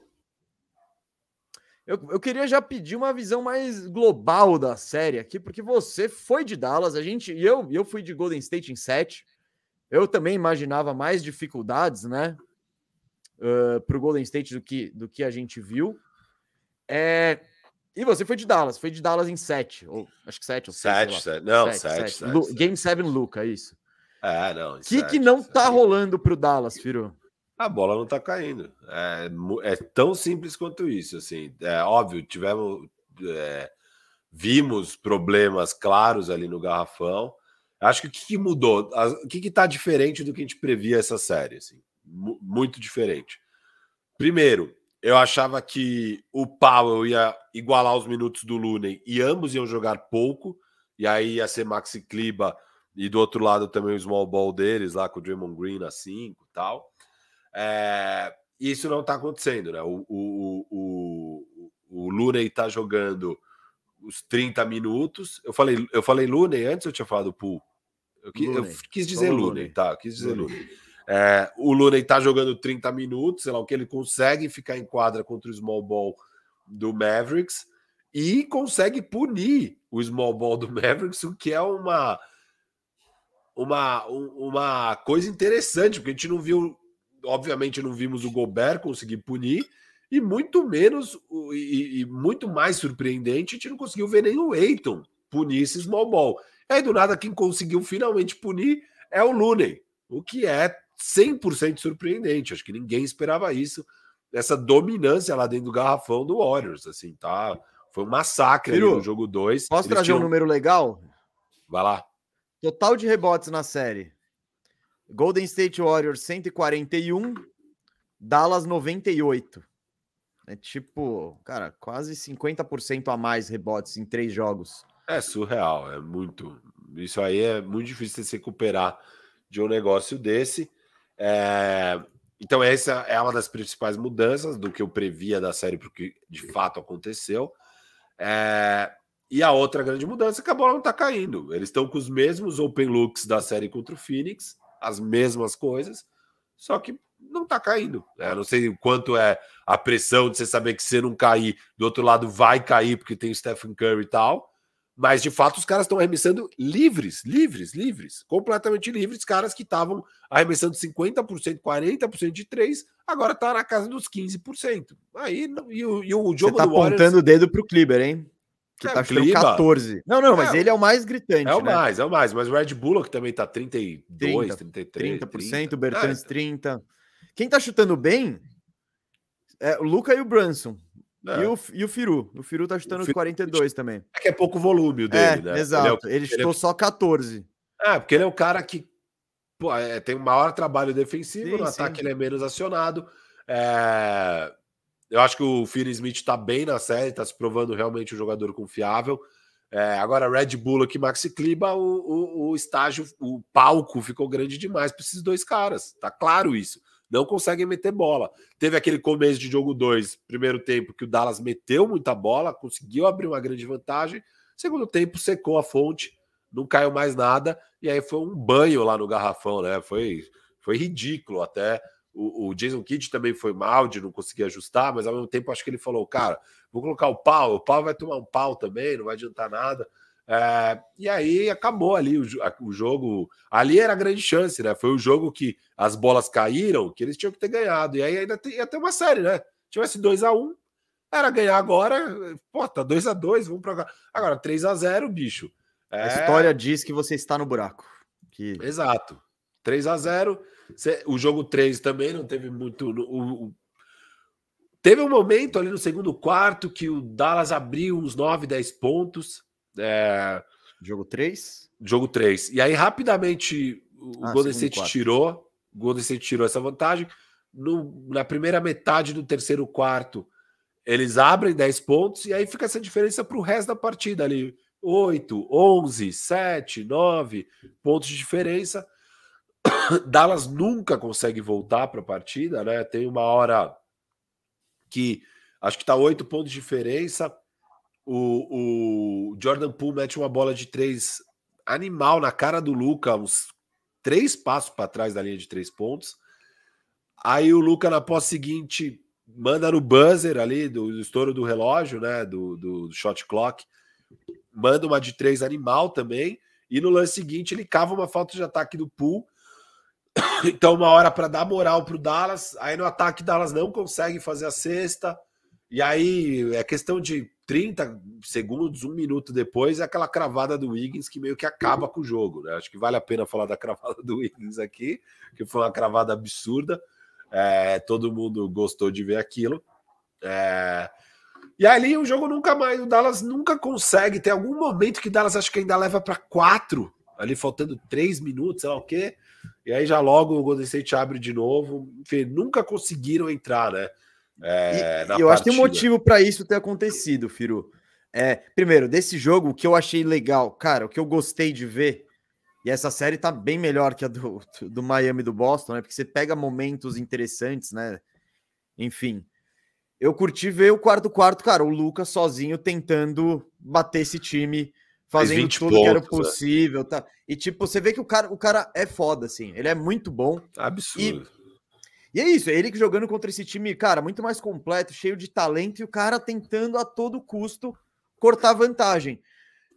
eu, eu queria já pedir uma visão mais global da série aqui, porque você foi de Dallas, a gente e eu, eu fui de Golden State em 7. Eu também imaginava mais dificuldades, né, uh, para o Golden State do que, do que a gente viu. É, e você foi de Dallas, foi de Dallas em 7, ou acho que 7 ou 7. 7, não, 7. Game 7, Luca, isso. É, não. O que, que não tá rolando pro Dallas, Firo? A bola não tá caindo. É, é tão simples quanto isso. Assim, é óbvio, tivemos. É, vimos problemas claros ali no garrafão. Acho que o que, que mudou? O que está diferente do que a gente previa essa série? Assim? Muito diferente. Primeiro, eu achava que o Powell ia igualar os minutos do Looney e ambos iam jogar pouco, e aí ia ser Maxi Kliba e do outro lado também o small ball deles, lá com o Draymond Green na 5 e tal. É, isso não está acontecendo, né? O, o, o, o Looney está jogando os 30 minutos. Eu falei, eu falei Looney antes eu tinha falado Pool. Eu, eu quis dizer Looney, Looney, tá? Eu quis dizer Looney. É, o Looney tá jogando 30 minutos, sei lá o que ele consegue ficar em quadra contra o small ball do Mavericks e consegue punir o small ball do Mavericks, o que é uma uma, uma coisa interessante, porque a gente não viu, obviamente não vimos o Gobert conseguir punir, e muito menos e, e muito mais surpreendente, a gente não conseguiu ver nem o Eiton punir esse small ball. Aí do nada quem conseguiu finalmente punir é o Looney, o que é 100% surpreendente. Acho que ninguém esperava isso. Essa dominância lá dentro do garrafão do Warriors, assim, tá? Foi um massacre no jogo 2. Posso Eles trazer tinham... um número legal? Vai lá. Total de rebotes na série. Golden State Warriors 141, Dallas 98. É tipo, cara, quase 50% a mais rebotes em três jogos. É surreal, é muito. Isso aí é muito difícil de se recuperar de um negócio desse. É... Então, essa é uma das principais mudanças do que eu previa da série, porque de fato aconteceu. É... E a outra grande mudança é que a bola não está caindo. Eles estão com os mesmos open looks da série contra o Phoenix, as mesmas coisas, só que não está caindo. É, não sei o quanto é a pressão de você saber que se não cair, do outro lado vai cair, porque tem o Stephen Curry e tal. Mas de fato os caras estão arremessando livres, livres, livres, completamente livres. Caras que estavam arremessando 50%, 40% de três, agora tá na casa dos 15%. Aí e o, e o jogo Você tá apontando Warriors... o dedo pro Kleber, hein? Que é, tá chutando 14. Não, não, mas é, ele é o mais gritante. É o né? mais, é o mais. Mas o Red Bull que também tá 32, 30, 33. 30%, 30. o Bertans é. 30%. Quem tá chutando bem é o Luca e o Brunson. É. E, o, e o Firu. O Firu tá chutando os 42 também. É que é pouco volume o dele, é, né? Exato. Ele, é, ele chutou ele só 14. É, porque ele é o cara que pô, é, tem um maior trabalho defensivo, sim, no sim. ataque ele é menos acionado. É... Eu acho que o Finney Smith tá bem na série, tá se provando realmente um jogador confiável. É, agora, Red Bull aqui, Maxi Kliba, o, o, o, estágio, o palco ficou grande demais para esses dois caras. Tá claro isso não conseguem meter bola. Teve aquele começo de jogo 2, primeiro tempo, que o Dallas meteu muita bola, conseguiu abrir uma grande vantagem. Segundo tempo, secou a fonte, não caiu mais nada, e aí foi um banho lá no garrafão, né? Foi, foi ridículo até. O, o Jason Kidd também foi mal de não conseguir ajustar, mas ao mesmo tempo acho que ele falou: cara, vou colocar o pau, o pau vai tomar um pau também, não vai adiantar nada. É, e aí acabou ali o, o, jogo. Ali era a grande chance, né? Foi o jogo que as bolas caíram, que eles tinham que ter ganhado. E aí ainda tem, ia ter uma série, né? Se tivesse 2 a 1 um, era ganhar agora. Pô, tá 2 a 2 vamos pra cá. Agora 3 a 0 bicho. É... A história diz que você está no buraco. Que... Exato. 3 a 0 O jogo 3 também não teve muito. O, o... Teve um momento ali no segundo quarto que o Dallas abriu uns 9, 10 pontos. É... Jogo 3? Jogo 3. E aí, rapidamente, o ah, Golden State tirou. O Golden State tirou essa vantagem. No, na primeira metade do terceiro quarto, eles abrem 10 pontos e aí fica essa diferença para o resto da partida ali. 8, 11, 7, 9 pontos de diferença. Dallas nunca consegue voltar para a partida, né? Tem uma hora que acho que está 8 pontos de diferença. O, o Jordan Poole mete uma bola de três animal na cara do Luca, uns três passos para trás da linha de três pontos. Aí o Luca, na pós seguinte, manda no buzzer ali do, do estouro do relógio, né? Do, do, shot clock. Manda uma de três animal também. E no lance seguinte, ele cava uma falta de ataque do Pool. Então, uma hora para dar moral para o Dallas. Aí no ataque, Dallas não consegue fazer a sexta. E aí é questão de 30 segundos, um minuto depois, é aquela cravada do Wiggins que meio que acaba com o jogo. Né? Acho que vale a pena falar da cravada do Wiggins aqui, que foi uma cravada absurda. É, todo mundo gostou de ver aquilo. É... E ali o jogo nunca mais, o Dallas nunca consegue. Tem algum momento que o Dallas acho que ainda leva para quatro, ali faltando três minutos, sei lá o quê. E aí já logo o Golden State abre de novo. Enfim, nunca conseguiram entrar, né? É, e, eu acho que tem um motivo para isso ter acontecido, Firu. É, primeiro, desse jogo, o que eu achei legal, cara, o que eu gostei de ver, e essa série tá bem melhor que a do, do Miami e do Boston, né? Porque você pega momentos interessantes, né? Enfim. Eu curti ver o quarto quarto, cara, o Lucas sozinho tentando bater esse time, fazendo tudo pontos, que era é. possível, é. tá? E tipo, você vê que o cara, o cara é foda assim, ele é muito bom. Absurdo. E, e é isso, é ele jogando contra esse time, cara, muito mais completo, cheio de talento e o cara tentando a todo custo cortar vantagem.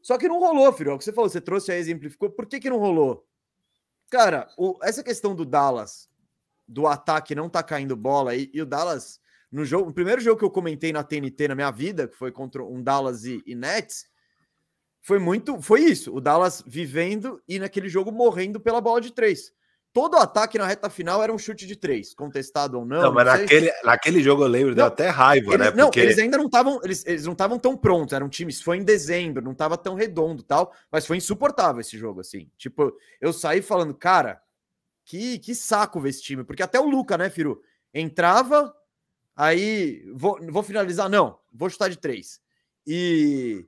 Só que não rolou, filho. É o que você falou, você trouxe aí, exemplificou. Por que que não rolou? Cara, o, essa questão do Dallas, do ataque não tá caindo bola, e, e o Dallas, no jogo, o primeiro jogo que eu comentei na TNT na minha vida, que foi contra um Dallas e, e Nets, foi muito. Foi isso. O Dallas vivendo e naquele jogo morrendo pela bola de três. Todo ataque na reta final era um chute de três, contestado ou não. Não, mas não naquele, naquele jogo eu lembro, não, deu até raiva, eles, né? Não, porque... eles ainda não estavam. Eles, eles não estavam tão prontos, eram times. Foi em dezembro, não estava tão redondo tal, mas foi insuportável esse jogo, assim. Tipo, eu saí falando, cara, que, que saco ver esse time, porque até o Luca, né, Firu? Entrava, aí vou, vou finalizar, não, vou chutar de três. E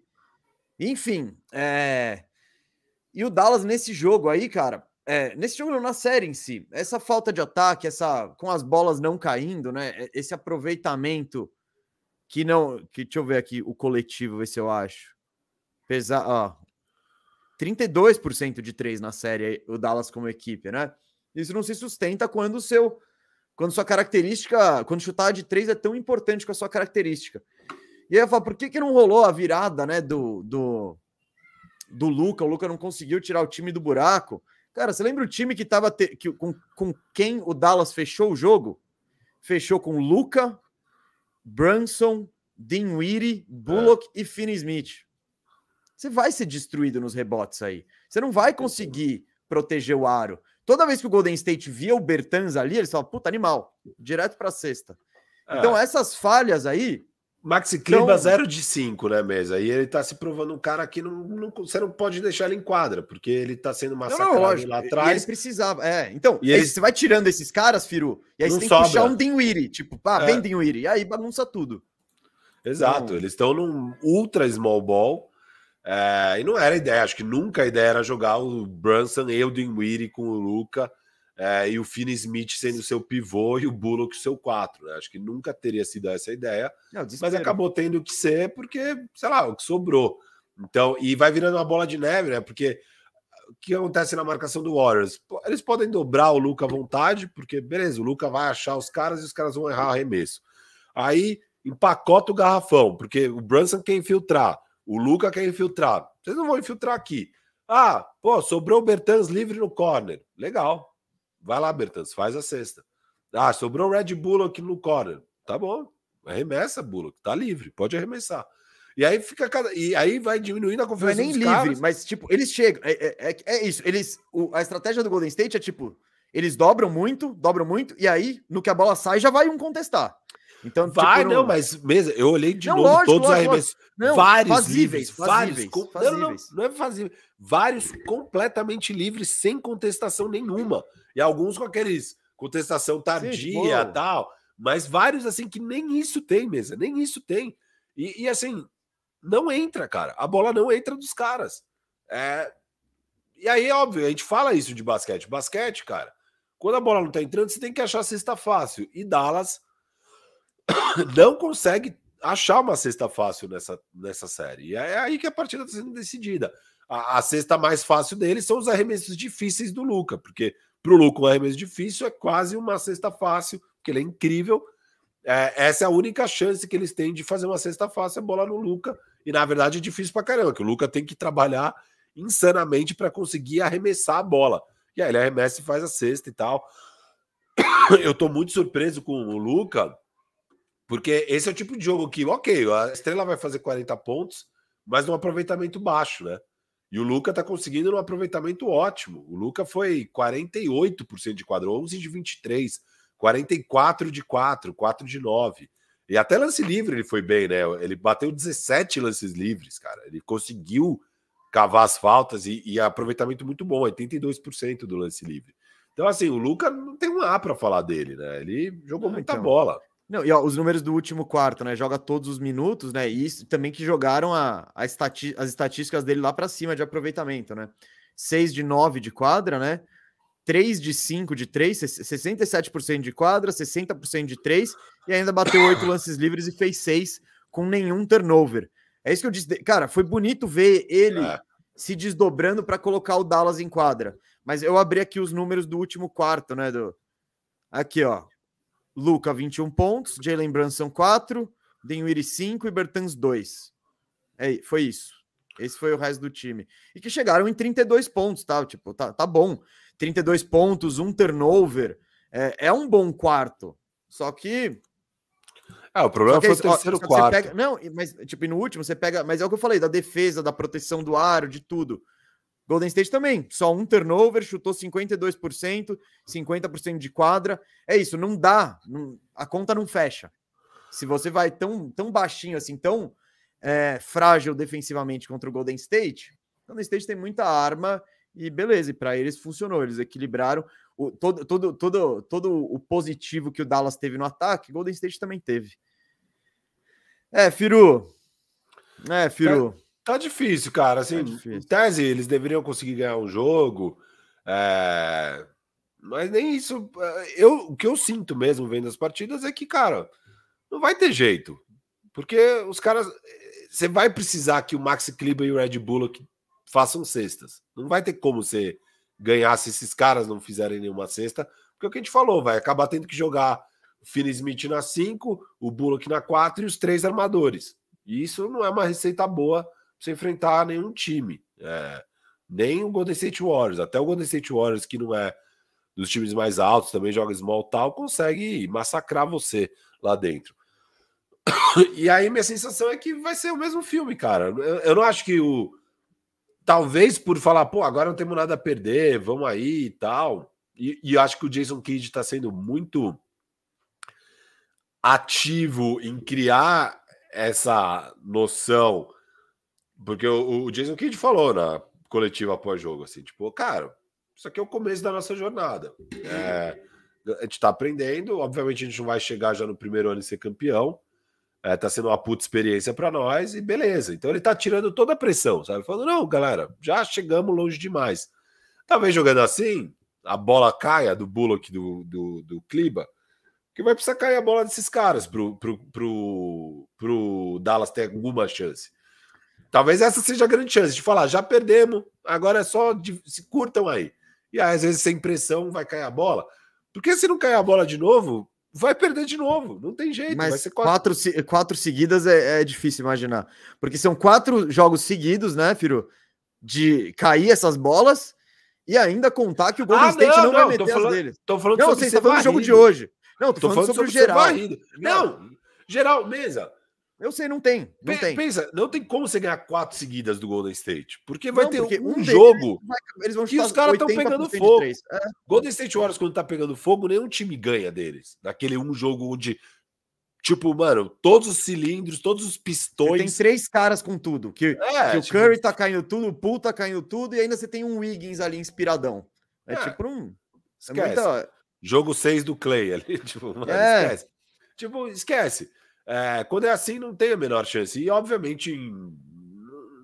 enfim, é... e o Dallas nesse jogo aí, cara, é, nesse jogo não, na série em si, essa falta de ataque, essa com as bolas não caindo, né? Esse aproveitamento que não, que deixa eu ver aqui o coletivo, ver se eu acho. Pesar, ó, 32% de três na série o Dallas como equipe, né? Isso não se sustenta quando o seu quando sua característica, quando chutar de três é tão importante com a sua característica. E aí eu falo, por que, que não rolou a virada, né, do, do, do Luca? O Luca não conseguiu tirar o time do buraco. Cara, você lembra o time que tava te, que, com, com quem o Dallas fechou o jogo? Fechou com Luca, Brunson, Dinwiddie, Bullock é. e Finney Smith. Você vai ser destruído nos rebotes aí. Você não vai conseguir proteger o aro. Toda vez que o Golden State via o Bertans ali, eles falam, puta, animal, direto para sexta. É. Então, essas falhas aí Maxi Kliba, então, 0 de 5, né, mesa? E ele tá se provando um cara que não, não, você não pode deixar ele em quadra, porque ele tá sendo massacrado não, não, lá atrás. E ele precisava, é. Então, e ele... você vai tirando esses caras, Firu, e aí você tem sobra. que puxar um Dinwiddie, tipo, pá, é. vem Dinwiddie, e aí bagunça tudo. Exato, então... eles estão num ultra small ball, é, e não era ideia, acho que nunca a ideia era jogar o Brunson e o Dinwiddie com o Luca, é, e o Finney Smith sendo seu pivô e o Bullock seu 4. Né? Acho que nunca teria sido essa a ideia, Não, mas acabou tendo que ser porque, sei lá, o que sobrou. Então, e vai virando uma bola de neve, né? Porque o que acontece na marcação do Warriors? Eles podem dobrar o Luca à vontade, porque beleza, o Luca vai achar os caras e os caras vão errar o arremesso. Aí empacota o garrafão, porque o Brunson quer infiltrar, o Luca quer infiltrar. Vocês não vão infiltrar aqui. Ah, pô, sobrou o Bertans livre no corner. Legal. Vai lá, Bertans, faz a sexta. Ah, sobrou Red Bullock no corner. Tá bom. Arremessa, Bullock. Tá livre, pode arremessar. E aí fica cada. E aí vai diminuindo a confiança. Não é nem livre, caras. mas tipo, eles chegam. É, é, é, é isso. Eles. O, a estratégia do Golden State é tipo. Eles dobram muito, dobram muito, e aí, no que a bola sai, já vai um contestar. Então, vai, tipo, não, mas mesmo, eu olhei de não, novo lógico, todos os arremessos. Não, vários fazíveis, livres, fazíveis, vários, fazíveis. Não, não, não é fazível. Vários completamente livres, sem contestação nenhuma. E alguns com aqueles contestação tardia e tal. Mas vários, assim, que nem isso tem, mesa. Nem isso tem. E, e, assim, não entra, cara. A bola não entra dos caras. É... E aí, óbvio, a gente fala isso de basquete. Basquete, cara, quando a bola não tá entrando, você tem que achar a cesta fácil. E Dallas não consegue achar uma cesta fácil nessa, nessa série. E é aí que a partida está sendo decidida. A, a cesta mais fácil deles são os arremessos difíceis do Luca, porque para o Luca, um arremesso difícil é quase uma cesta fácil, porque ele é incrível. É, essa é a única chance que eles têm de fazer uma cesta fácil, é bola no Luca. E na verdade é difícil para caramba, que o Luca tem que trabalhar insanamente para conseguir arremessar a bola. E aí ele arremessa e faz a cesta e tal. Eu estou muito surpreso com o Luca, porque esse é o tipo de jogo que, ok, a estrela vai fazer 40 pontos, mas num aproveitamento baixo, né? E o Luca tá conseguindo um aproveitamento ótimo. O Luca foi 48% de quadro, 11 de 23, 44 de 4, 4 de 9. E até lance livre ele foi bem, né? Ele bateu 17 lances livres, cara. Ele conseguiu cavar as faltas e, e aproveitamento muito bom, 82% do lance livre. Então, assim, o Luca não tem um A para falar dele, né? Ele jogou muita então... bola. Não, e ó, os números do último quarto, né? Joga todos os minutos, né? E isso também que jogaram a, a estati as estatísticas dele lá para cima de aproveitamento, né? 6 de 9 de quadra, né? 3 de 5 de 3, 67% de quadra, 60% de 3, e ainda bateu 8 lances livres e fez 6 com nenhum turnover. É isso que eu disse. Cara, foi bonito ver ele. É. se desdobrando para colocar o Dallas em quadra. Mas eu abri aqui os números do último quarto, né? Do... Aqui, ó. Luca, 21 pontos, Jalen Brunson, 4, Denwiri, 5 e Bertans, 2. É, foi isso. Esse foi o resto do time. E que chegaram em 32 pontos, tá? Tipo, tá, tá bom. 32 pontos, um turnover. É, é um bom quarto. Só que é, o problema foi o terceiro quarto. Pega, não, mas tipo, no último você pega, mas é o que eu falei, da defesa, da proteção do aro, de tudo. Golden State também, só um turnover, chutou 52%, 50% de quadra. É isso, não dá, não, a conta não fecha. Se você vai tão, tão baixinho assim, tão é, frágil defensivamente contra o Golden State, o Golden State tem muita arma e beleza, e para eles funcionou, eles equilibraram o, todo, todo, todo, todo o positivo que o Dallas teve no ataque, Golden State também teve. É, Firu. É, Firu. Tá, tá difícil, cara. Assim, tá difícil. em tese, eles deveriam conseguir ganhar um jogo. É... Mas nem isso. É, eu, o que eu sinto mesmo vendo as partidas é que, cara, não vai ter jeito. Porque os caras. Você vai precisar que o Max Kleber e o Red Bullock façam cestas. Não vai ter como você ganhar se esses caras não fizerem nenhuma cesta. Porque é o que a gente falou, vai acabar tendo que jogar Finney Smith na 5, o Bullock na 4 e os três armadores. E isso não é uma receita boa você enfrentar nenhum time. É, nem o Golden State Warriors. Até o Golden State Warriors, que não é dos times mais altos, também joga small tal, consegue massacrar você lá dentro. E aí minha sensação é que vai ser o mesmo filme, cara. Eu, eu não acho que o. Talvez por falar, pô, agora não temos nada a perder, vamos aí e tal. E, e acho que o Jason Kidd está sendo muito ativo em criar essa noção, porque o, o Jason Kidd falou na coletiva após jogo, assim, tipo, cara, isso aqui é o começo da nossa jornada. É, a gente tá aprendendo, obviamente a gente não vai chegar já no primeiro ano e ser campeão, é, tá sendo uma puta experiência para nós e beleza. Então ele tá tirando toda a pressão, sabe? Falando, não, galera, já chegamos longe demais. Talvez jogando assim, a bola caia do Bullock do, do, do Kliba, que vai precisar cair a bola desses caras pro, pro, pro, pro Dallas ter alguma chance. Talvez essa seja a grande chance de falar, já perdemos, agora é só de, se curtam aí. E aí, às vezes, sem pressão, vai cair a bola. Porque se não cair a bola de novo, vai perder de novo. Não tem jeito. Mas quatro... Quatro, quatro seguidas é, é, difícil imaginar. Porque são quatro jogos seguidos, né, Firo? De cair essas bolas e ainda contar que o Golden ah, State não, não, vai meter falando, as deles. Tô falando não, você está falando do jogo de hoje. Não, tô, tô falando, falando, sobre, sobre geral. Não, geral, mesa. Eu sei, não tem. Não P tem. Pensa, não tem como você ganhar quatro seguidas do Golden State. Porque vai não, ter porque um, um jogo vai, eles vão que os caras estão pegando fogo. É. Golden State Warriors, quando tá pegando fogo, nenhum time ganha deles. Naquele um jogo onde, tipo, mano, todos os cilindros, todos os pistões. Você tem três caras com tudo. Que, é, que tipo... o Curry tá caindo tudo, o Poole tá caindo tudo, e ainda você tem um Wiggins ali inspiradão. É, é. tipo um. É Esquece. Muita... Jogo 6 do Clay ali. Tipo, mano, é. esquece. Tipo, esquece. É, quando é assim, não tem a menor chance. E, obviamente,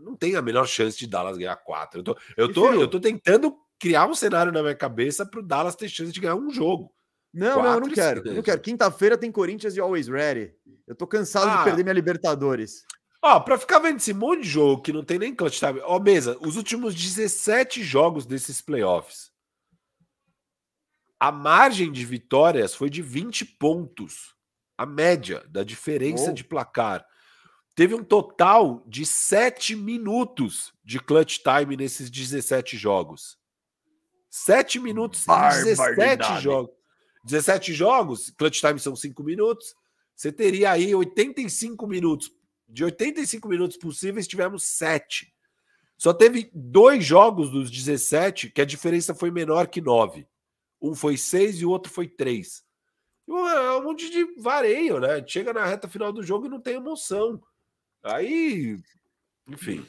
não tem a menor chance de Dallas ganhar 4. Eu tô, eu tô, eu tô tentando criar um cenário na minha cabeça para o Dallas ter chance de ganhar um jogo. Não, não, eu não quero. Eu não quero. Quinta-feira tem Corinthians e Always Ready. Eu tô cansado ah. de perder minha Libertadores. Ó, pra ficar vendo esse monte de jogo que não tem nem clutch time. Ó, mesa, os últimos 17 jogos desses playoffs a margem de vitórias foi de 20 pontos. A média da diferença oh. de placar. Teve um total de 7 minutos de clutch time nesses 17 jogos. 7 minutos em 17 jogos. 17 jogos, clutch time são 5 minutos. Você teria aí 85 minutos. De 85 minutos possíveis, tivemos 7. Só teve dois jogos dos 17 que a diferença foi menor que 9. Um foi seis e o outro foi três. É um monte de vareio, né? Chega na reta final do jogo e não tem emoção. Aí, enfim.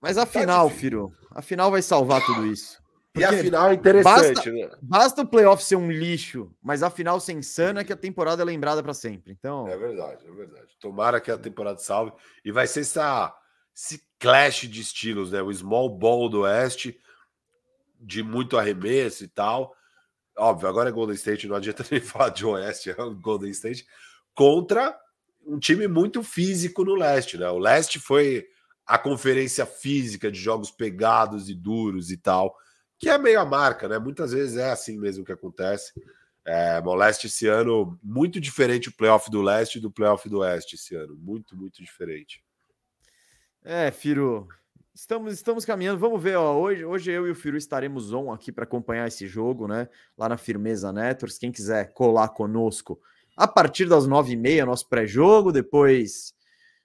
Mas a tá final, filho, a final vai salvar tudo isso. Porque e a final é interessante, basta, né? Basta o playoff ser um lixo, mas a final ser insana é que a temporada é lembrada para sempre. Então. É verdade, é verdade. Tomara que a temporada salve. E vai ser essa, esse clash de estilos, né? O small ball do Oeste, de muito arremesso e tal óbvio, agora é Golden State, não adianta nem falar de Oeste, é o Golden State, contra um time muito físico no leste, né? O leste foi a conferência física de jogos pegados e duros e tal, que é meio a marca, né? Muitas vezes é assim mesmo que acontece. É, Moleste esse ano, muito diferente o playoff do leste do playoff do oeste esse ano. Muito, muito diferente. É, Firo, estamos, estamos caminhando. Vamos ver, ó. Hoje, hoje eu e o Firu estaremos on aqui para acompanhar esse jogo, né? Lá na Firmeza Networks. Quem quiser colar conosco a partir das nove e meia, nosso pré-jogo. Depois,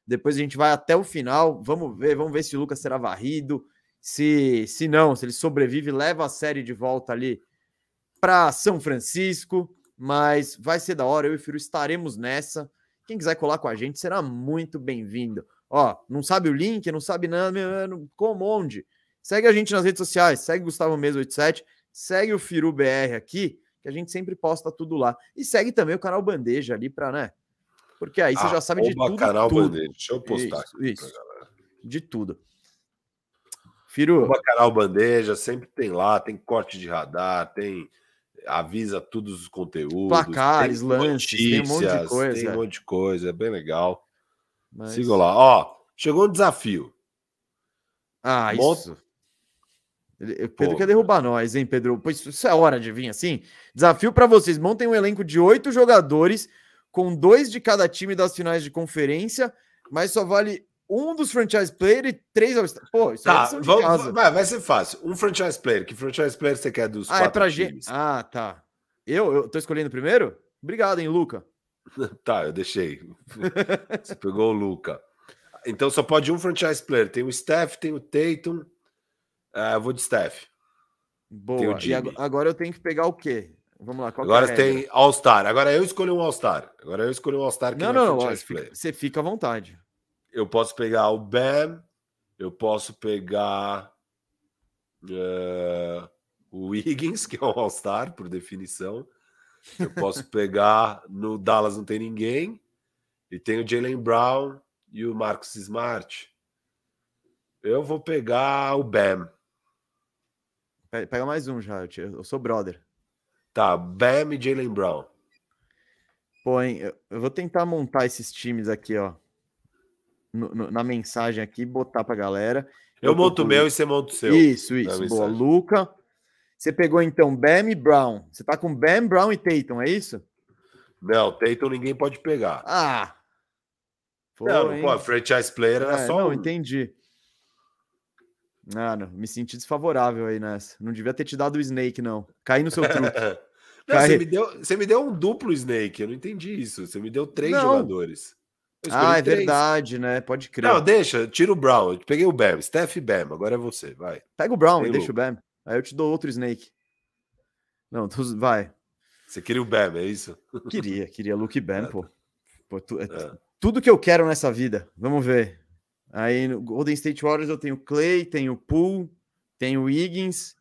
depois a gente vai até o final. Vamos ver, vamos ver se o Lucas será varrido. Se, se não, se ele sobrevive, leva a série de volta ali para São Francisco. Mas vai ser da hora. Eu e o Firu estaremos nessa. Quem quiser colar com a gente será muito bem-vindo. Ó, não sabe o link, não sabe nada, como onde? Segue a gente nas redes sociais, segue Gustavo Mesa 87, segue o Firu BR aqui, que a gente sempre posta tudo lá. E segue também o canal Bandeja ali para, né? Porque aí você ah, já sabe de tudo. canal tudo. Bandeja. Deixa eu postar isso, aqui isso. De tudo. Firu. O canal Bandeja sempre tem lá, tem corte de radar, tem avisa todos os conteúdos, placares, tem lances, tem um monte de coisa, tem um monte de coisa, é bem legal. Mas... Siga lá. Ó, chegou um desafio. Ah, isso. Pedro Pô, quer derrubar nós, hein, Pedro? Pois isso é hora de vir assim. Desafio para vocês: montem um elenco de oito jogadores, com dois de cada time das finais de conferência, mas só vale um dos franchise player e três Pô, isso tá, é vamos, vai, vai ser fácil. Um franchise player. Que franchise player você quer dos ah, é pra times? Gente... Ah, tá. Eu, eu tô escolhendo primeiro? Obrigado, hein, Luca. Tá, eu deixei. Você pegou o Luca. Então só pode um franchise player. Tem o Steph, tem o Tatum. Uh, eu vou de Steph. Boa. E agora eu tenho que pegar o quê? Vamos lá. agora é tem All-Star. Agora eu escolhi um All-Star. Agora eu escolhi um All-Star. Não, não, não. Você fica à vontade. Eu posso pegar o Bam. Eu posso pegar uh, o Wiggins, que é um All-Star, por definição. Eu posso pegar no Dallas não tem ninguém e tem o Jalen Brown e o Marcus Smart. Eu vou pegar o Bam. Pega mais um já, eu sou brother. Tá, Bam e Jalen Brown. Pô, hein, eu vou tentar montar esses times aqui, ó. No, no, na mensagem aqui, botar pra galera. Eu, eu monto o meu e você monta o seu. Isso, isso. Boa. Luca, você pegou então Bam e Brown. Você tá com Bam, Brown e Tatum, é isso? Não, Tatum ninguém pode pegar. Ah. Foi, não, pô, franchise player era é, só. Não, um. entendi. Não, me senti desfavorável aí nessa. Não devia ter te dado o Snake, não. Caí no seu truque. não, você, me deu, você me deu um duplo Snake, eu não entendi isso. Você me deu três não. jogadores. Ah, é três. verdade, né? Pode crer. Não, deixa, tira o Brown. Eu peguei o Bam, Steph e Bam, agora é você, vai. Pega o Brown e deixa o Bam. Aí eu te dou outro Snake. Não, tu, vai. Você queria o Bam, é isso? Queria, queria Luke Bam, é. pô. pô tu, é, é. Tudo que eu quero nessa vida. Vamos ver. Aí no Golden State Warriors eu tenho Clay, tenho Poole, tenho Higgins.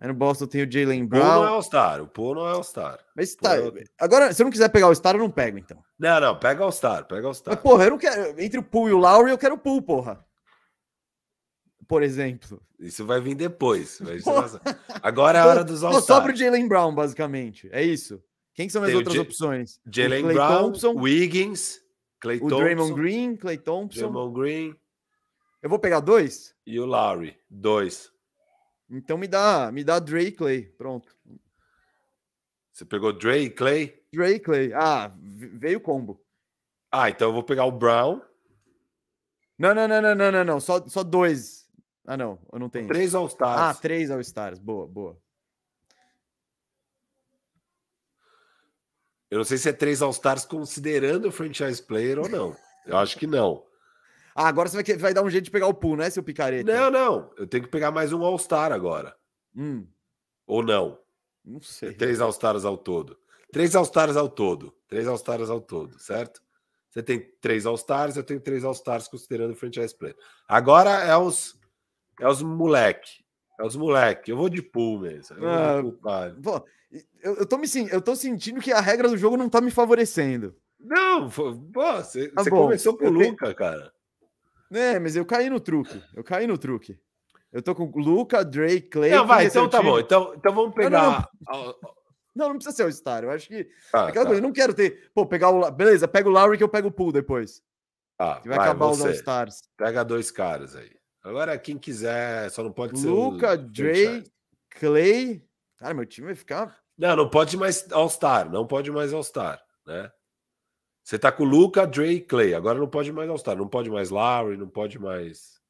Aí no Boston eu tenho Jalen Brown. O Poole não é All-Star, o Poole não é All-Star. Mas tá. É... Agora, se eu não quiser pegar o Star, eu não pego, então. Não, não, pega All-Star, pega All-Star. Mas, porra, eu não quero. Entre o Poole e o Lowry, eu quero o Poole, porra por exemplo. Isso vai vir depois. Vai Agora é a hora dos all Só pro Jalen Brown, basicamente. É isso. Quem são as outras J opções? Jalen Brown, Thompson, Wiggins, Clay o Thompson. O Draymond Green, Clay Thompson. Draymond Green. Eu vou pegar dois? E o Lowry, dois. Então me dá, me dá Dre e Clay. Pronto. Você pegou Dre e Clay? Dre e Clay. Ah, veio o combo. Ah, então eu vou pegar o Brown. Não, não, não, não, não, não, não. Só, só dois. Ah, não, eu não tenho. Três All-Stars. Ah, três All-Stars. Boa, boa. Eu não sei se é três All-Stars considerando o franchise player ou não. Eu acho que não. Ah, agora você vai, vai dar um jeito de pegar o pool, né, seu picareta? Não, não. Eu tenho que pegar mais um All-Star agora. Hum. Ou não? Não sei. É três All-Stars ao todo. Três All-Stars ao todo. Três All-Stars ao todo, certo? Você tem três All-Stars, eu tenho três All-Stars considerando o franchise player. Agora é os é os moleque. É os moleque. Eu vou de pool mesmo. Eu, ah, pô, eu, eu, tô me, eu tô sentindo que a regra do jogo não tá me favorecendo. Não, pô, você, tá você começou com o Luca, tenho... cara. É, mas eu caí no truque. Eu caí no truque. Eu tô com Luca, Drake, Clay. Não, vai, então tá bom. Então, então vamos pegar. Não, não, não, não precisa ser o Star. Eu acho que. Ah, aquela tá. coisa, eu não quero ter. Pô, pegar o. Beleza, pega o Lowry que eu pego o pool depois. Ah, que vai, vai acabar você. os All-Stars. Pega dois caras aí. Agora, quem quiser, só não pode ser. Luca, Dre, Clay. Cara, meu time vai ficar. Não, não pode mais All-Star. Não pode mais All-Star, né? Você tá com Luca, Dre e Clay. Agora não pode mais All-Star. Não pode mais Larry, não pode mais.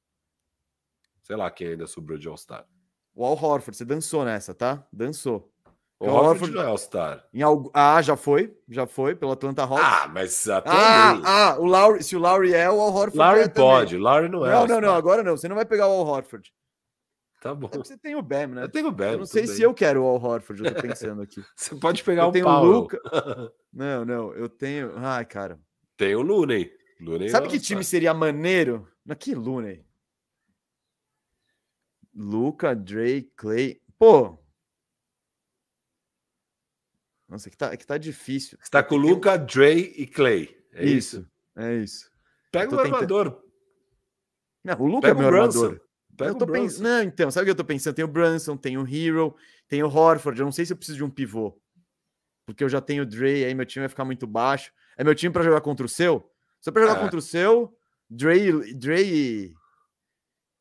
Sei lá quem ainda sobrou de All-Star. O Al Horford, você dançou nessa, tá? Dançou. O, o Horford não é All-Star. Em algo... Ah, já foi, já foi, pelo Atlanta Hawks. Ah, mas até Ah, ah o Lowry, se o Lowry é, o Al Horford Lowry é pode, o Lowry não é Não, não, não, agora não, você não vai pegar o Al Horford. Tá bom. É você tem o Bam, né? Eu tenho o Bam. Eu não sei bem. se eu quero o Al Horford, eu tô pensando aqui. você pode pegar eu o tenho Paulo. O Luca... Não, não, eu tenho... Ai, cara. Tem o Looney. Looney Sabe que time seria maneiro? Que Looney? Luca, Dre, Clay... Pô, nossa, que tá, que tá difícil. Você tá com o Luca, Dre e Clay. É isso? isso? É isso. Pega o armador. Não, o Luca Pega é meu armador. Pega eu tô pensando. Não, então, sabe o que eu tô pensando? Tem o Brunson, tem o Hero, tem o Horford. Eu não sei se eu preciso de um pivô. Porque eu já tenho o Dre, aí meu time vai ficar muito baixo. É meu time para jogar contra o seu? Só para jogar é. contra o seu, Dre, Dre.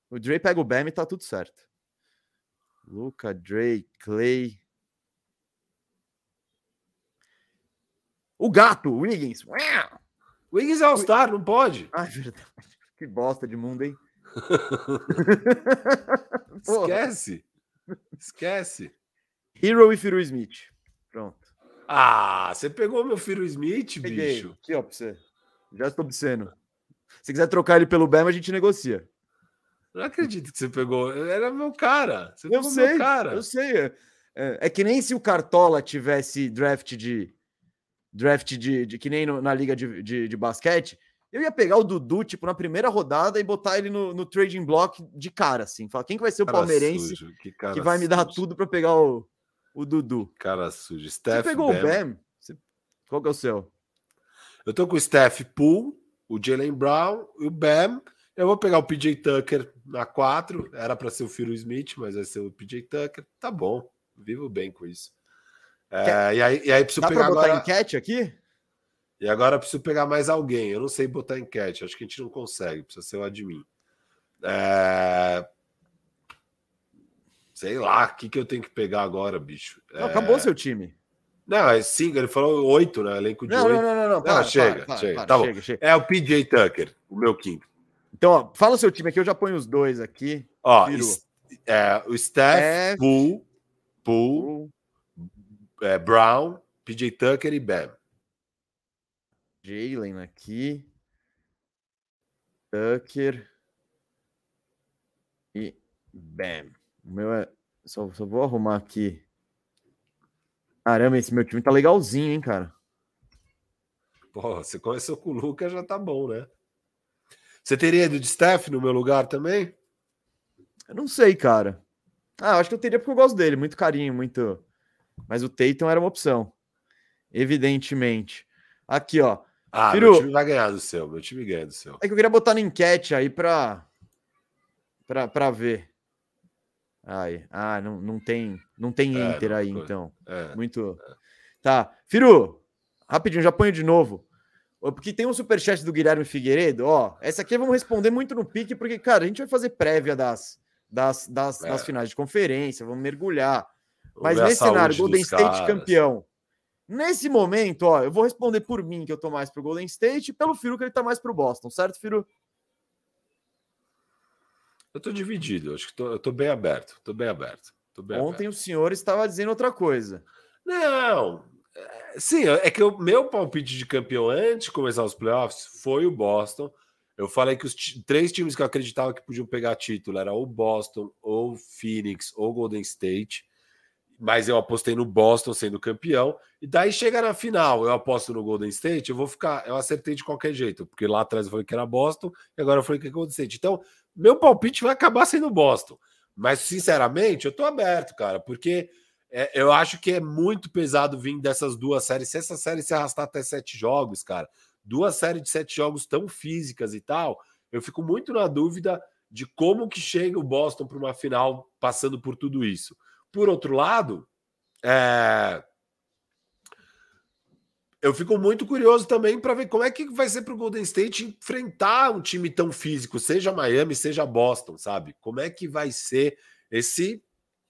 O Dre pega o Bam e tá tudo certo. Luca, Dre, Clay. O gato, o Wiggins. O Wiggins é All-Star, não pode. Ai, verdade. Que bosta de mundo, hein? Esquece. Esquece. Hero e Firu Smith. Pronto. Ah, você pegou meu Firu Smith, Peguei. bicho. Aqui, ó, pra você. Já estou obsceno. Se quiser trocar ele pelo Bam, a gente negocia. Não acredito que você pegou. Era meu cara. Você eu sei, cara. Eu sei. É, é, que nem se o Cartola tivesse draft de draft de, de que nem no, na liga de, de, de, basquete, eu ia pegar o Dudu, tipo, na primeira rodada e botar ele no, no trading block de cara, assim. Falar, quem que vai ser o cara palmeirense sujo, que, que, vai me dar tudo para pegar o, o Dudu? Cara sujo. Steph Você pegou Bam. o Bam? Você... Qual que é o seu? Eu tô com o Steph Poole, o Jalen Brown e o Bam. Eu vou pegar o PJ Tucker na 4. Era para ser o Phil Smith, mas vai ser o PJ Tucker. Tá bom. Vivo bem com isso. É, e, aí, e aí preciso Dá pegar botar agora... enquete aqui? E agora preciso pegar mais alguém. Eu não sei botar enquete, acho que a gente não consegue, precisa ser o admin. É... Sei lá, o que, que eu tenho que pegar agora, bicho? Não, é... Acabou seu time. Não, é cinco, ele falou oito, né? Elenco de não, oito. Não, não, não, não. Para, chega, para, chega. Para, tá chega, chega. É o PJ Tucker, o meu quinto. Então, ó, fala o seu time aqui, eu já ponho os dois aqui. Ó, é, o Steph, Steph Poole, Poole, é, Brown, PJ Tucker e Bam. Jalen aqui. Tucker e Bam. O meu é. Só, só vou arrumar aqui. Caramba, esse meu time tá legalzinho, hein, cara. Pô, você começou com o Lucas, já tá bom, né? Você teria ido de Steph no meu lugar também? Eu não sei, cara. Ah, eu acho que eu teria porque eu gosto dele. Muito carinho, muito. Mas o Tatum era uma opção. Evidentemente. Aqui, ó. Ah, Firu, meu time vai ganhar do seu. Meu time ganha do seu. É que eu queria botar na enquete aí pra, pra, pra ver. Ai, ah, não, não tem, não tem é, Inter aí, então. É, Muito. É. Tá. Firu, rapidinho, já ponho de novo. Porque tem um superchat do Guilherme Figueiredo, ó. Essa aqui vamos responder muito no pique, porque, cara, a gente vai fazer prévia das, das, das, das é. finais de conferência, vamos mergulhar. Mas nesse cenário, Golden State caras. campeão. Nesse momento, ó, eu vou responder por mim, que eu tô mais pro Golden State, e pelo Firu, que ele tá mais pro Boston, certo, Firu? Eu tô dividido, acho que tô, eu tô bem aberto, tô bem aberto. Tô bem Ontem aberto. o senhor estava dizendo outra coisa. Não, é, sim, é que o meu palpite de campeão antes de começar os playoffs foi o Boston. Eu falei que os três times que eu acreditava que podiam pegar título era o Boston, ou Phoenix, ou Golden State mas eu apostei no Boston sendo campeão. E daí chega na final, eu aposto no Golden State, eu vou ficar, eu acertei de qualquer jeito, porque lá atrás eu falei que era Boston e agora eu falei que é Golden State. Então, meu palpite vai acabar sendo Boston. Mas sinceramente, eu tô aberto, cara, porque é, eu acho que é muito pesado vir dessas duas séries. Se essa série se arrastar até sete jogos, cara, duas séries de sete jogos tão físicas e tal, eu fico muito na dúvida de como que chega o Boston para uma final passando por tudo isso. Por outro lado, é... eu fico muito curioso também para ver como é que vai ser para o Golden State enfrentar um time tão físico, seja Miami, seja Boston, sabe? Como é que vai ser esse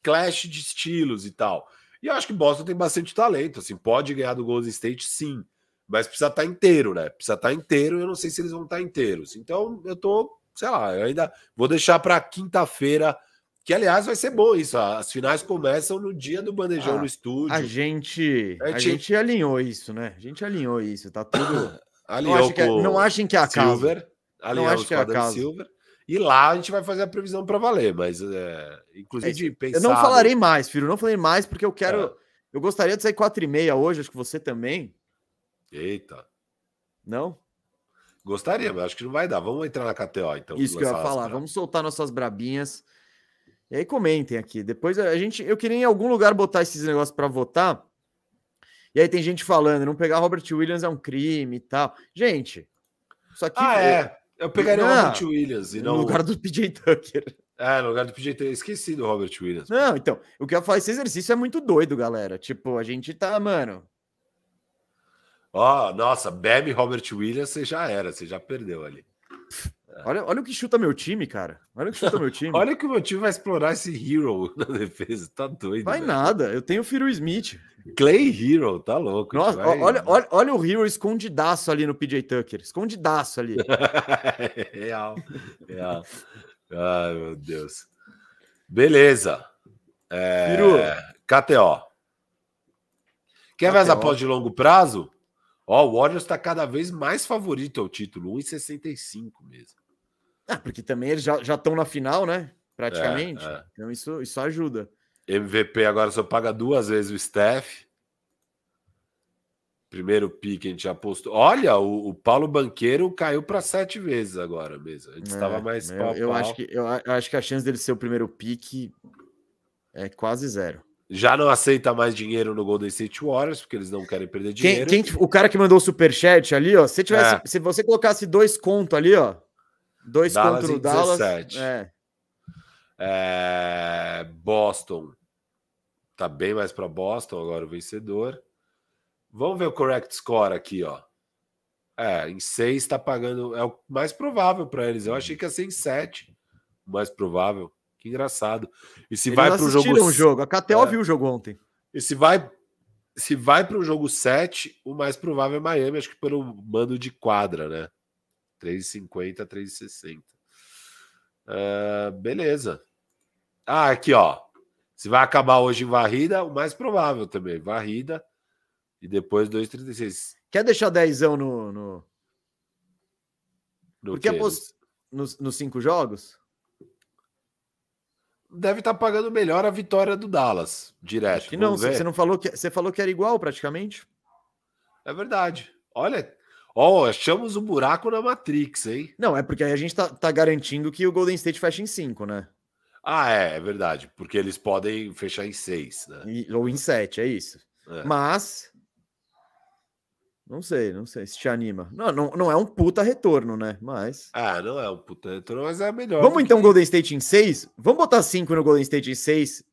clash de estilos e tal. E eu acho que Boston tem bastante talento, assim, pode ganhar do Golden State, sim, mas precisa estar tá inteiro, né? Precisa estar tá inteiro. Eu não sei se eles vão estar tá inteiros. Então, eu tô, sei lá, eu ainda vou deixar para quinta-feira que, aliás, vai ser bom isso. As finais começam no dia do bandejão ah, no estúdio. A gente, a, gente... a gente alinhou isso, né? A gente alinhou isso. Tá tudo. Alinhou não, que é, não achem que é a Silver, Não acho que é a casa. Silver. E lá a gente vai fazer a previsão para valer, mas é, inclusive é, pensar. Eu não falarei mais, filho. Não falei mais porque eu quero. É. Eu gostaria de sair quatro e meia hoje. Acho que você também. Eita. Não? Gostaria, mas acho que não vai dar. Vamos entrar na KTO, então. Isso que eu ia falar. Vamos soltar nossas brabinhas. E aí comentem aqui. Depois a gente, eu queria em algum lugar botar esses negócios para votar. E aí tem gente falando, não pegar Robert Williams é um crime e tal. Gente, isso aqui ah, é. Eu pegaria o Robert Williams e não no lugar do PJ Tucker. É, no lugar do PJ Tucker. Esqueci do Robert Williams. Não, então, o que eu falo, esse exercício é muito doido, galera. Tipo, a gente tá, mano. Ó, oh, nossa, bebe Robert Williams, você já era, você já perdeu ali. Olha, olha o que chuta meu time, cara. Olha o que chuta meu time. olha que o meu time vai explorar esse Hero na defesa. Tá doido. Vai velho. nada. Eu tenho o Firo Smith. Clay Hero, tá louco. Nossa, vai... olha, olha, olha o Hero escondidaço ali no PJ Tucker. Escondidaço ali. real, real. Ai, meu Deus. Beleza. É... Firu. KTO. Quer ver as apostas de longo prazo? Ó, o Warriors está cada vez mais favorito ao título, 1,65 mesmo. Ah, porque também eles já estão na final, né? Praticamente. É, é. Então isso, isso ajuda. MVP agora só paga duas vezes o Steph. Primeiro pique a gente já postou. Olha, o, o Paulo Banqueiro caiu para sete vezes agora mesmo. A gente estava é, mais. Eu, eu acho que, eu, eu acho que a chance dele ser o primeiro pique é quase zero. Já não aceita mais dinheiro no Golden State Warriors, porque eles não querem perder dinheiro. Quem, quem o cara que mandou o superchat ali, ó, se, tivesse, é. se você colocasse dois contos ali, ó, dois contos no Dallas, é. é. Boston tá bem mais para Boston agora o vencedor. Vamos ver o correct score aqui, ó. É, em seis está pagando, é o mais provável para eles. Eu achei que ia ser em sete, o mais provável. Que engraçado. E se Eles vai para o jogo. Um jogo. A KTO é. viu o jogo ontem. E se vai se vai para o jogo 7, o mais provável é Miami, acho que pelo mando de quadra, né? 3,50, 3,60. Uh, beleza. Ah, aqui, ó. Se vai acabar hoje em varrida, o mais provável também. Varrida e depois 2,36. Quer deixar dezão no. no... no Porque apos... nos, nos cinco jogos? deve estar tá pagando melhor a vitória do Dallas, direto. Que não, você não falou que você falou que era igual praticamente. É verdade. Olha, ó, achamos um buraco na Matrix, hein? Não, é porque aí a gente tá, tá garantindo que o Golden State fecha em 5, né? Ah, é, é verdade, porque eles podem fechar em 6, né? E, ou em 7, é isso. É. Mas não sei, não sei se te anima. Não, não, não é um puta retorno, né? Mas. Ah, não é um puta retorno, mas é melhor. Vamos então que... Golden State em 6? Vamos botar 5 no Golden State em 6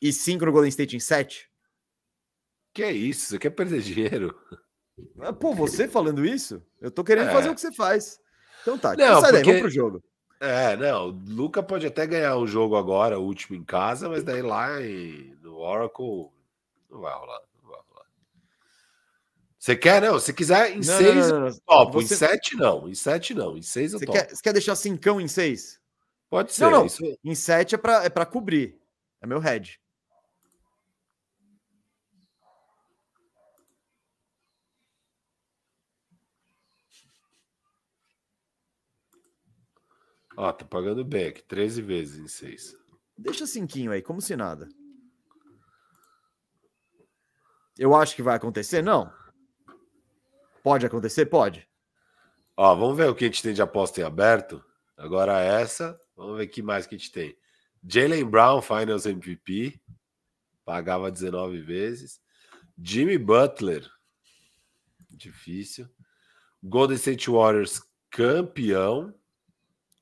e 5 no Golden State em 7? Que é isso? Você quer perder dinheiro? Ah, pô, você falando isso? Eu tô querendo é. fazer o que você faz. Então tá, não, sai porque... daí, vamos pro jogo. É, não, o Luca pode até ganhar o jogo agora, o último em casa, mas daí lá em, no Oracle não vai rolar. Você quer, não? Se quiser, em não, seis, não, não, topo. Você... Em sete, não. Em sete, não. Em seis, eu você topo. Quer, você quer deixar cincão em seis? Pode ser. Não, não. Isso... Em sete é para é pra cobrir. É meu head. Ó, tá pagando bem aqui. 13 vezes em seis. Deixa cinquinho aí, como se nada. Eu acho que vai acontecer? Não. Pode acontecer? Pode. Ó, vamos ver o que a gente tem de aposta em aberto. Agora essa, vamos ver o que mais que a gente tem. Jalen Brown, Finals MVP, pagava 19 vezes. Jimmy Butler, difícil. Golden State Warriors, campeão.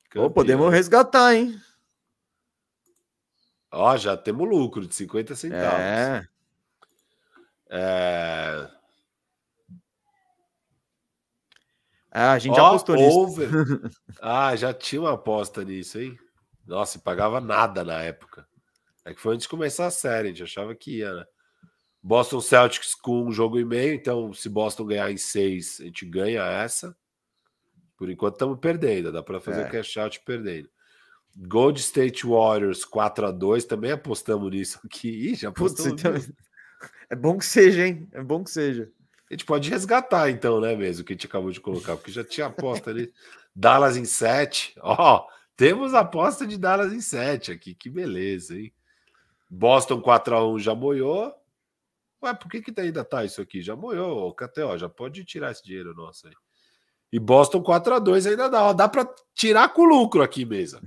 Campeão. Oh, podemos resgatar, hein? Ó, já temos lucro de 50 centavos. É. é... Ah, a gente já apostou nisso. ah, já tinha uma aposta nisso, hein? Nossa, pagava nada na época. É que foi antes de começar a série, a gente achava que ia, né? Boston Celtics com um jogo e meio, então se Boston ganhar em seis, a gente ganha essa. Por enquanto estamos perdendo, dá para fazer é. cash out perdendo. Gold State Warriors 4 a 2 também apostamos nisso aqui. Ih, já apostamos. Putz, então... É bom que seja, hein? É bom que seja. A gente pode resgatar, então, né, mesmo, que a gente acabou de colocar, porque já tinha aposta ali. Dallas em 7. Ó, temos aposta de Dallas em 7 aqui, que beleza, hein? Boston 4x1 já moiou. Ué, por que, que ainda tá isso aqui? Já moiou, KTO, já pode tirar esse dinheiro nosso aí. E Boston 4x2 ainda dá. Ó, dá para tirar com lucro aqui mesmo.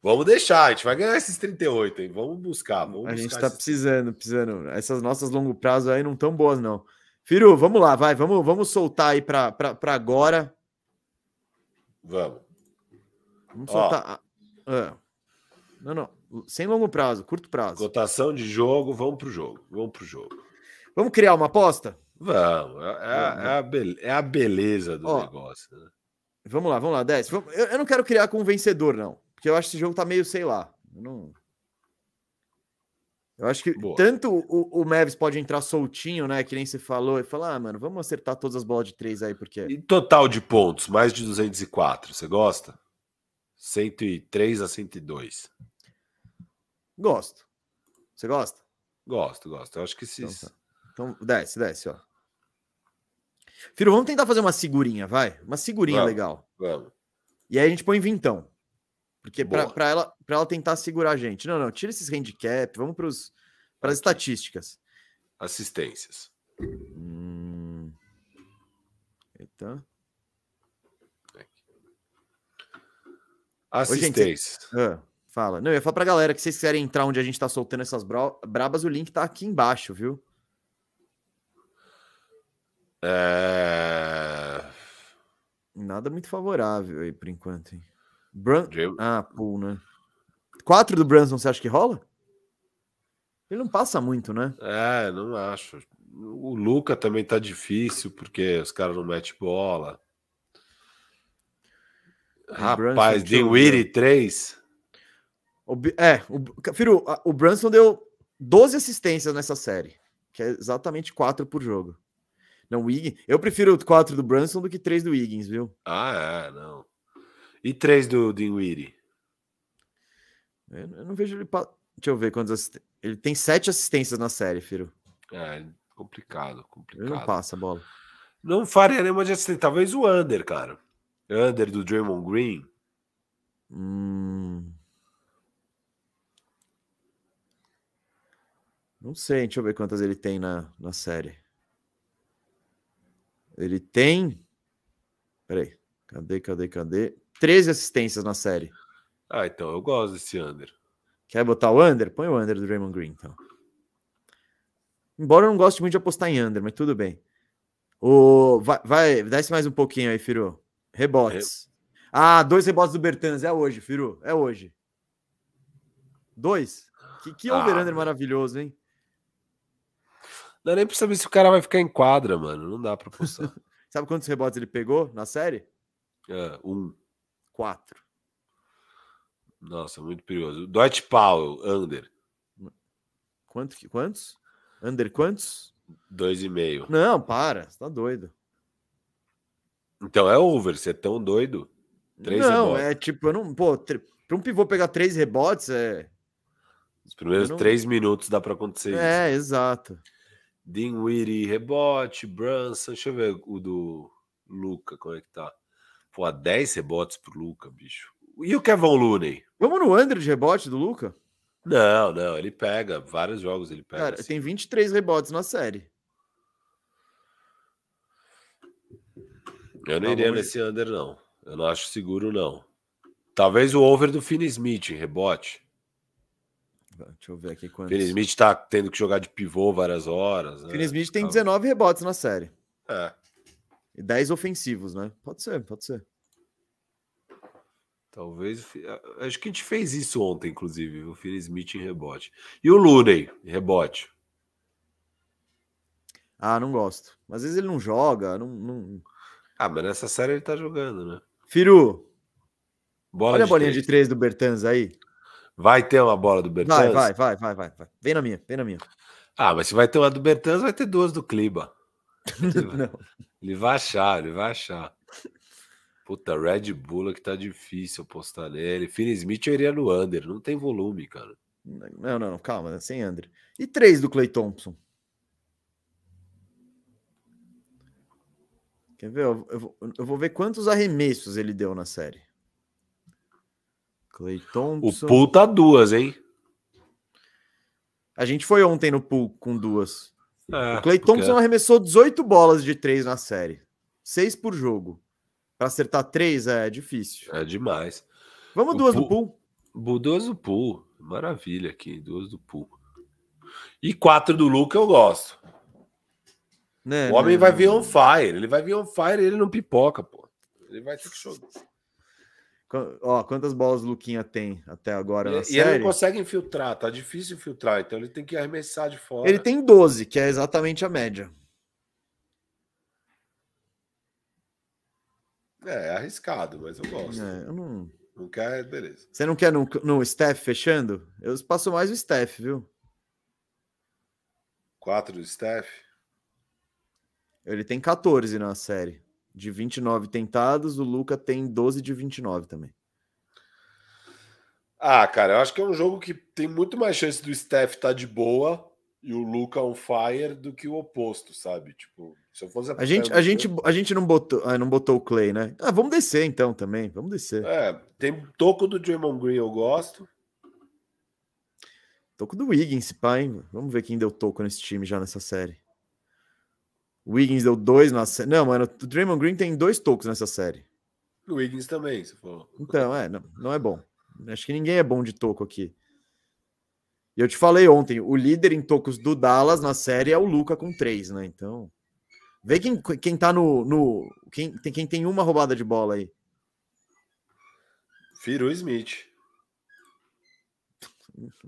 Vamos deixar, a gente vai ganhar esses 38, hein? Vamos buscar. Vamos a buscar gente tá precisando, precisando. Essas nossas longo prazo aí não tão boas, não. Firu, vamos lá, vai, vamos, vamos soltar aí para agora. Vamos. Vamos soltar. Ah, não, não. Sem longo prazo, curto prazo. Cotação de jogo, vamos pro jogo. Vamos pro jogo. Vamos criar uma aposta? Vamos. É, é, é, a, be é a, beleza do Ó, negócio. Né? Vamos lá, vamos lá, desce. Eu, eu não quero criar com um vencedor, não. Porque eu acho que esse jogo tá meio, sei lá. Eu não. Eu acho que Boa. tanto o, o Mavis pode entrar soltinho, né? Que nem você falou, e falar, ah, mano, vamos acertar todas as bolas de três aí, porque. E total de pontos, mais de 204, você gosta? 103 a 102. Gosto. Você gosta? Gosto, gosto. Eu acho que sim. Então, tá. então desce, desce, ó. Filho, vamos tentar fazer uma segurinha, vai? Uma segurinha vamos, legal. Vamos. E aí a gente põe vintão. Porque para ela, ela tentar segurar a gente. Não, não, tira esses handicap, vamos para as estatísticas. Assistências. Hum... Eita. Assistências. Ô, gente, ah, fala. Não, eu ia falar pra galera que vocês querem entrar onde a gente tá soltando essas brabas, o link tá aqui embaixo, viu? É... Nada muito favorável aí por enquanto, hein? Brun... Ah, pool, né? Quatro do Brunson, você acha que rola? Ele não passa muito, né? É, não acho. O Luca também tá difícil, porque os caras não metem bola. Rapaz, Dinwiddie 3. É, o, Firu, o Brunson deu 12 assistências nessa série, que é exatamente 4 por jogo. Não, Wiggins. Eu prefiro 4 do Brunson do que 3 do Wiggins, viu? Ah, é, não. E três do Dinwiddie? Eu, eu não vejo ele. Pa... Deixa eu ver quantas assist... Ele tem sete assistências na série, Firo. É, complicado, complicado. Ele não passa a bola. Não faria nenhuma de assistência. Talvez o Under, cara. Under do Draymond Green. Hum... Não sei, deixa eu ver quantas ele tem na, na série. Ele tem. Peraí. Cadê, cadê, cadê? 13 assistências na série. Ah, então eu gosto desse under. Quer botar o under? Põe o under do Draymond Green, então. Embora eu não goste muito de apostar em under, mas tudo bem. O... Vai, vai desce mais um pouquinho aí, Firu. Rebotes. Ah, dois rebotes do Bertans. É hoje, Firu. É hoje. Dois? Que, que ah, over-under maravilhoso, hein? Não dá nem pra saber se o cara vai ficar em quadra, mano. Não dá pra apostar. Sabe quantos rebotes ele pegou na série? É, um. 4. Nossa, muito perigoso. Dwight Powell, under. Quanto, quantos? Under quantos? Dois e meio. Não, para, você tá doido. Então é over, você é tão doido. Três não, rebotes. é tipo, eu não. Pô, para um pivô pegar três rebotes é. Os primeiros não... três minutos dá para acontecer é, isso. É, exato. Dinwiddie, rebote, Brunson. Deixa eu ver o do Luca, como é que tá. Pô, 10 rebotes pro Luca, bicho. E o Kevin Looney? Vamos no under de rebote do Luca? Não, não, ele pega vários jogos, ele pega. Cara, assim. tem 23 rebotes na série. Eu não iria nesse under, não. Eu não acho seguro, não. Talvez o over do Finney Smith em rebote. Deixa eu ver aqui quantos. Finney Smith tá tendo que jogar de pivô várias horas. Né? Finney Smith tem 19 tá. rebotes na série. É. E 10 ofensivos, né? Pode ser, pode ser. Talvez. Acho que a gente fez isso ontem, inclusive. O Phil Smith em rebote. E o Looney, rebote. Ah, não gosto. Às vezes ele não joga. Não, não... Ah, mas nessa série ele tá jogando, né? Firu. Bola olha a bolinha três. de três do Bertans aí. Vai ter uma bola do Bertans? Vai, vai, vai, vai, vai, vai. Vem na minha, vem na minha. Ah, mas se vai ter uma do Bertans, vai ter duas do Kliba. Ele, ele vai achar, ele vai achar. Puta, Red Bull que tá difícil postar nele. Finn Smith eu iria no under, não tem volume, cara. Não, não, calma, né? sem under. E três do Clay Thompson? Quer ver? Eu, eu, eu, vou ver quantos arremessos ele deu na série. Clay Thompson. O pool tá duas, hein? A gente foi ontem no pool com duas. É, o Clay Thompson porque... arremessou 18 bolas de três na série. Seis por jogo. Para acertar três é difícil. É demais. Vamos o duas pool... do pool? Duas do pool. Maravilha aqui. Duas do pool. E quatro do Luca eu gosto. Né, o homem né, vai vir on fire. Ele vai vir on fire e ele não pipoca, pô. Ele vai ter que chover. Ó, quantas bolas o Luquinha tem até agora e, e ele não consegue infiltrar, tá difícil infiltrar, então ele tem que arremessar de fora. Ele tem 12, que é exatamente a média. É, é arriscado, mas eu gosto. É, eu não... não quer, beleza. Você não quer no, no Steph fechando? Eu passo mais o Steph, viu? Quatro do Steph? Ele tem 14 na série de 29 tentados, o Luca tem 12 de 29 também. Ah, cara, eu acho que é um jogo que tem muito mais chance do Steph estar tá de boa e o Luca on fire do que o oposto, sabe? Tipo, se eu fosse a gente, a gente, a gente não botou, ah, não botou o Clay, né? Ah, vamos descer então também, vamos descer. É, tem toco do Draymond Green eu gosto. Toco do Wiggins, pai. Vamos ver quem deu toco nesse time já nessa série. O Wiggins deu dois na série. Não, mano, o Draymond Green tem dois tocos nessa série. O Wiggins também, se for. Então, é, não, não é bom. Acho que ninguém é bom de toco aqui. E eu te falei ontem, o líder em tocos do Dallas na série é o Luca com três, né? Então, vê quem, quem tá no. no quem, tem, quem tem uma roubada de bola aí. Firu Smith.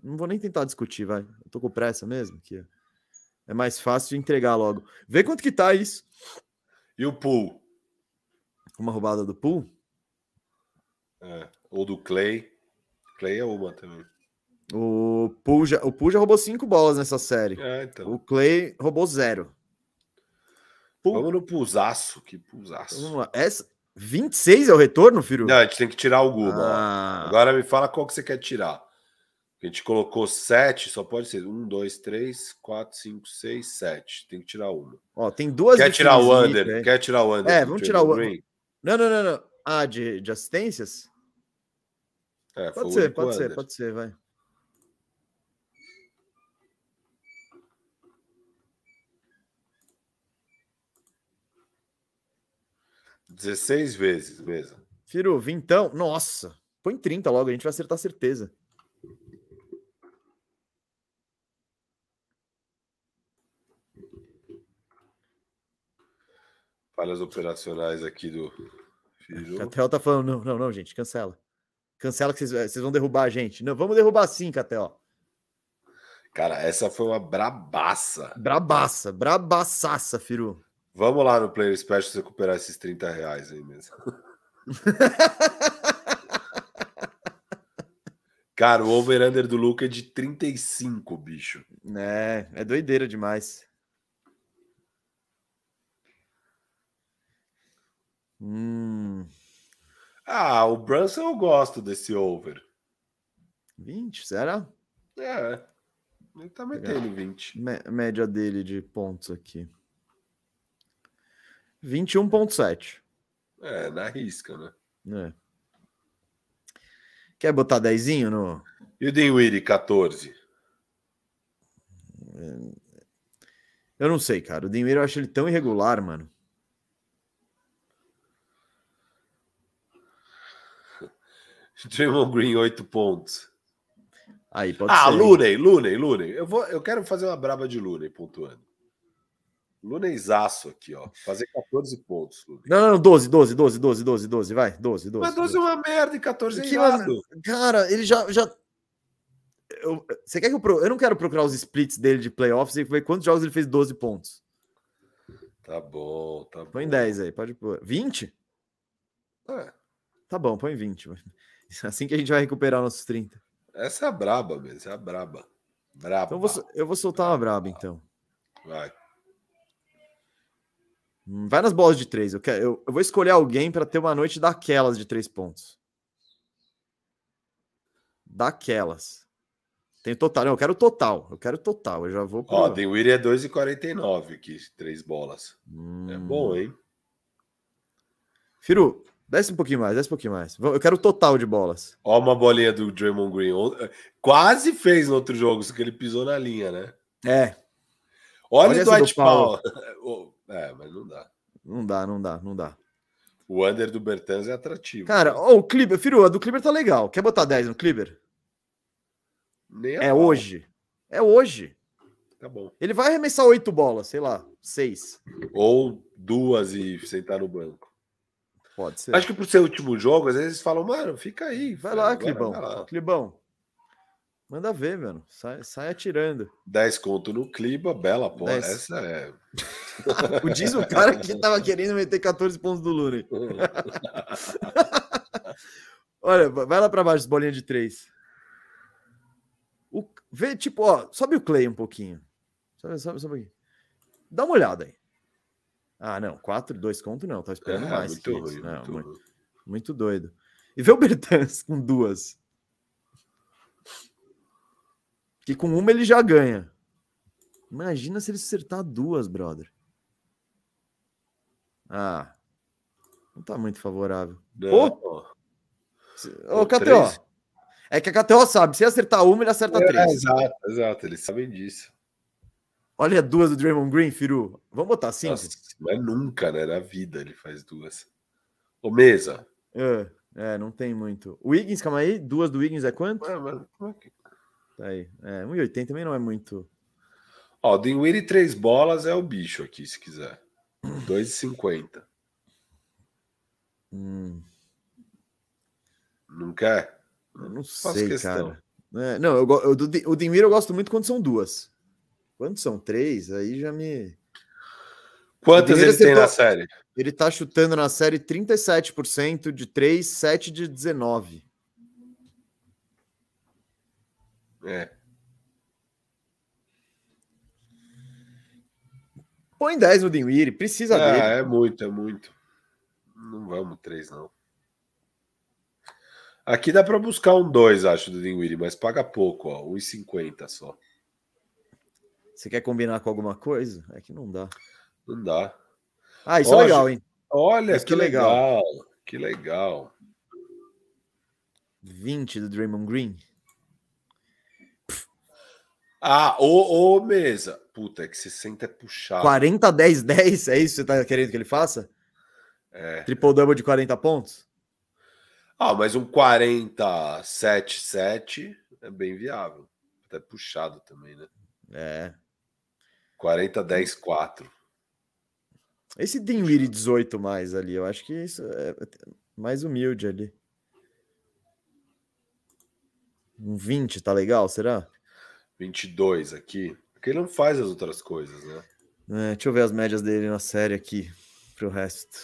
Não vou nem tentar discutir, vai. Eu tô com pressa mesmo aqui. É mais fácil de entregar logo. Vê quanto que tá isso. E o pool? Uma roubada do pool? É. Ou do Clay. Clay é uma também. O pool já, o pool já roubou cinco bolas nessa série. É, então. O Clay roubou zero. Pool. Vamos no pulsaço. Que pulsaço. Vamos lá. Essa, 26 é o retorno, filho? Não, a gente tem que tirar alguma. Ah. Agora me fala qual que você quer tirar. A gente colocou sete, só pode ser um, dois, três, quatro, cinco, seis, sete. Tem que tirar uma. Ó, tem duas. Quer tirar o under? Quer tirar o under? É, vamos tirar o under. Não, não, não, não. Ah, de, de assistências? É, pode ser, pode under. ser, pode ser, vai. Dezesseis vezes, mesa. Firu, vintão. Nossa, põe 30 logo, a gente vai acertar certeza. Falhas operacionais aqui do. Catel tá falando, não, não, não, gente, cancela. Cancela que vocês, vocês vão derrubar a gente. Não, vamos derrubar sim, Catel. Cara, essa foi uma brabaça. Brabaça, brabaçaça, Firu. Vamos lá no Player Special recuperar esses 30 reais aí mesmo. Cara, o over-under do Luca é de 35, bicho. É, é doideira demais. Hum. Ah, o Brunson eu gosto desse over. 20, será? É. Ele tá metendo 20. Média dele de pontos aqui. 21,7. É, na risca, né? É. Quer botar 10 no. E o Dinwiddie, 14? Eu não sei, cara. O Dinwiddie eu acho ele tão irregular, mano. Draymond Green, 8 pontos. Aí, pode ah, ser. Looney, Looney, Looney. Eu, vou, eu quero fazer uma braba de Looney, pontuando. Luneizaço aqui, ó. Fazer 14 pontos. Looney. Não, não, 12, 12, 12, 12, 12, 12, vai. 12, 12. Mas 12, 12. é uma merda e 14 é que, Cara, ele já. já... Eu, você quer que eu. Pro... Eu não quero procurar os splits dele de playoffs e ver quantos jogos ele fez 12 pontos. Tá bom, tá bom. Põe 10 aí, pode pôr. 20? É. Tá bom, põe 20. Assim que a gente vai recuperar nossos 30. Essa é a braba mesmo, essa é a braba. Braba. Então eu vou, eu vou soltar uma braba, então. Vai. Hum, vai nas bolas de três. Eu, quero, eu, eu vou escolher alguém para ter uma noite daquelas de três pontos. Daquelas. Tem total. Não, eu quero total. Eu quero total. Eu já vou. Pro... Ó, tem o Iri é 2,49 aqui, três bolas. Hum... É bom, hein? Firu, desce um pouquinho mais, desce um pouquinho mais. Eu quero total de bolas. Ó, uma bolinha do Draymond Green. Quase fez no outro jogo, só que ele pisou na linha, né? É. Olha, Olha o Dwight Powell. é, mas não dá. Não dá, não dá, não dá. O under do Bertans é atrativo. Cara, o Clipper, Firu, a do Clipper tá legal. Quer botar 10 no? Nem é hoje. É hoje. Tá bom. Ele vai arremessar oito bolas, sei lá, seis. Ou duas e sentar no banco. Pode ser. Acho que pro seu último jogo, às vezes falam, mano, fica aí. Vai lá, Clibão. Vai lá. Clibão. Manda ver, mano. Sai, sai atirando. 10 conto no Cliba, bela porra. Essa é. o diz o cara que tava querendo meter 14 pontos do Lune. Olha, vai lá para baixo, bolinha de três. O, vê, tipo, ó, sobe o Clay um pouquinho. Sobe, sobe, sobe aqui. Dá uma olhada aí. Ah, não, 4, 2 conto não, tá esperando é, mais. Muito, ruim, não, muito, muito, muito, doido. E vê o Bertans com duas. Que com uma ele já ganha. Imagina se ele acertar duas, brother. Ah, não tá muito favorável. Ô, oh! KTO, é que a KTO sabe, se acertar uma, ele acerta é, três. Exato, exato, eles sabem disso. Olha duas do Draymond Green, Firu. Vamos botar cinco? Nossa, mas nunca, né? Na vida ele faz duas. Ô, mesa. É, é, não tem muito. O Wiggins, calma aí. Duas do Wiggins é quanto? É, mas como é que... Tá aí. É, 1,80 também não é muito. Ó, o Dinwiddie três bolas é o bicho aqui, se quiser. 2,50. Hum. Não quer? Eu não sei, questão. cara. É, não, eu, eu, o Dimir eu gosto muito quando são duas. Quando são três, aí já me. Quantas ele tem na série? Ele tá chutando na série 37% de 3, 7 de 19. É. Põe 10 no Dinwiddie, precisa é, dele. É muito, é muito. Não vamos 3, não. Aqui dá para buscar um 2, acho, do Dinwiddie, mas paga pouco, ó, 1,50 só. Você quer combinar com alguma coisa? É que não dá. Não dá. Ah, isso é legal, hein? Olha, que, que legal. legal. Que legal. 20 do Draymond Green. Ah, ô, ô, mesa. Puta, é que 60 é puxado. 40, 10, 10, é isso que você tá querendo que ele faça? É. Triple double de 40 pontos? Ah, mas um 47-7 é bem viável. Até puxado também, né? É. 40-10-4. Esse Dinwiddie 18 mais ali, eu acho que isso é mais humilde ali. Um 20, tá legal, será? 22 aqui. Porque ele não faz as outras coisas, né? É, deixa eu ver as médias dele na série aqui, pro resto.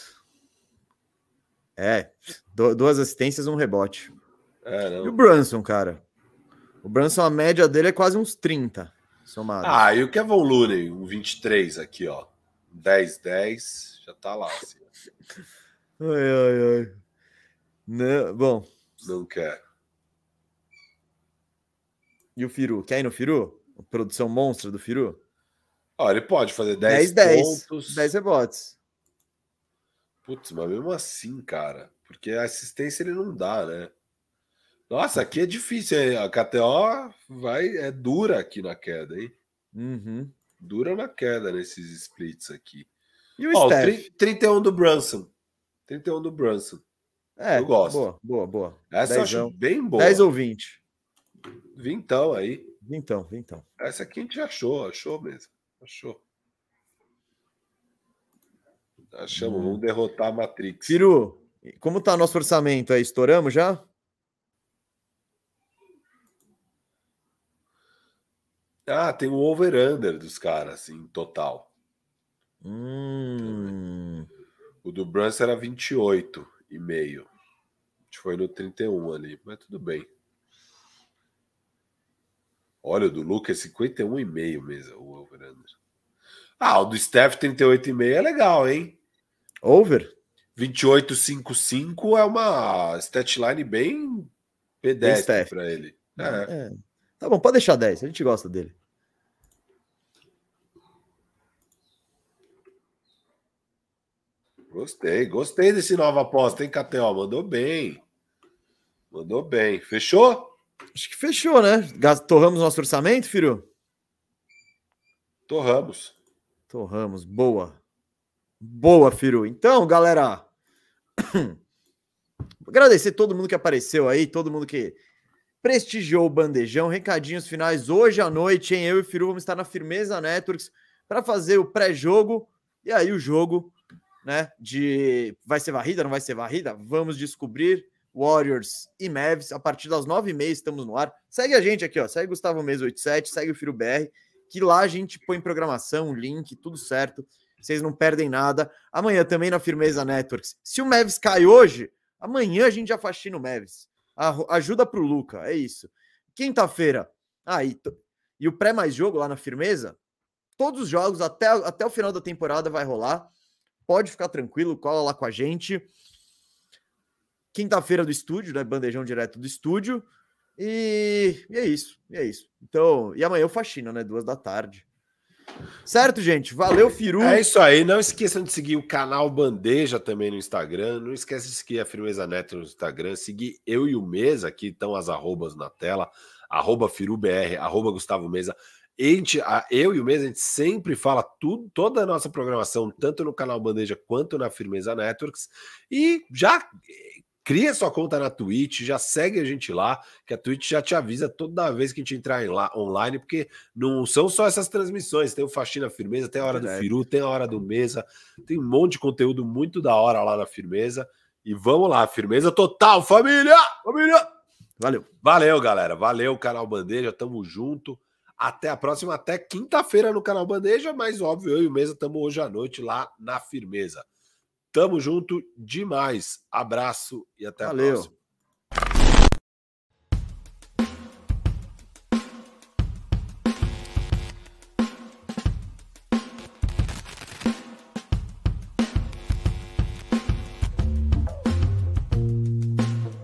É, duas assistências e um rebote. É, e o Brunson, cara? O Brunson, a média dele é quase uns 30 somado. Ah, e o Kevin Looney, um 23 aqui, ó. 10, 10, já tá lá. Assim. Ai, ai, ai. Não, bom. Não quer. E o Firu? Quer ir no Firu? A produção monstra do Firu? Ó, ele pode fazer 10, 10 pontos. 10 rebotes. Putz, mas mesmo assim, cara, porque a assistência ele não dá, né? Nossa, aqui é difícil. Hein? A KTO vai, é dura aqui na queda, hein? Uhum. Dura na queda nesses splits aqui. E o Ó, Steph? 31 do Brunson. 31 do Brunson. É, eu gosto. Boa, boa, boa. Essa Dezão. eu acho bem boa. 10 ou 20. Vintão aí. Vintão, vintão. Essa aqui a gente achou, achou mesmo. Achou. Achamos, hum. vamos derrotar a Matrix. Firu, como tá nosso orçamento aí? Estouramos já? Ah, tem o over-under dos caras, assim, total. Hum. O do Brunson era 28 e meio. A gente foi no 31 ali, mas tudo bem. Olha, o do Lucas é 51,5 mesmo, o over-under. Ah, o do Steph 38,5 é legal, hein? Over? 28,55 é uma statline bem pedestre para ele. É. É. Tá bom, pode deixar 10, a gente gosta dele. Gostei, gostei desse nova aposta, hein, Catel? Mandou bem. Mandou bem. Fechou? Acho que fechou, né? Torramos nosso orçamento, filho? Torramos. Torramos. Boa. Boa, Firu. Então, galera. Agradecer todo mundo que apareceu aí, todo mundo que prestigiou o bandejão. Recadinhos finais hoje à noite, hein? Eu e o Firu vamos estar na Firmeza Networks para fazer o pré-jogo e aí o jogo, né? De vai ser varrida, não vai ser varrida? Vamos descobrir. Warriors e Mavs. A partir das nove e meia estamos no ar. Segue a gente aqui, ó. Segue Gustavo Mesa 87, segue o Firo BR, que lá a gente põe programação, link, tudo certo. Vocês não perdem nada. Amanhã também na Firmeza Networks. Se o Mavs cai hoje, amanhã a gente já faxina o Mavs. Ajuda pro Luca, é isso. Quinta-feira. Ah, e, e o pré mais jogo lá na Firmeza. Todos os jogos até, até o final da temporada vai rolar. Pode ficar tranquilo, cola lá com a gente quinta-feira do estúdio, né? Bandejão direto do estúdio. E, e, é isso, e é isso. Então, e amanhã eu faxina, né? Duas da tarde. Certo, gente? Valeu, Firu. É isso aí. Não esqueçam de seguir o canal Bandeja também no Instagram. Não esqueça de seguir a Firmeza Neto no Instagram. Seguir eu e o Mesa, aqui estão as arrobas na tela. Arroba FiruBR, arroba Gustavo Mesa. Gente, eu e o Mesa, a gente sempre fala tudo, toda a nossa programação, tanto no canal Bandeja quanto na Firmeza Networks. E já Cria sua conta na Twitch, já segue a gente lá, que a Twitch já te avisa toda vez que a gente entrar lá, online, porque não são só essas transmissões, tem o Faxina Firmeza, tem a hora do Firu, tem a hora do Mesa, tem um monte de conteúdo muito da hora lá na Firmeza. E vamos lá, firmeza total, família! Família! Valeu. Valeu, galera. Valeu, canal Bandeja, tamo junto. Até a próxima, até quinta-feira no canal Bandeja, mas óbvio, eu e o Mesa estamos hoje à noite lá na Firmeza. Tamo junto demais. Abraço e até Valeu. a próxima.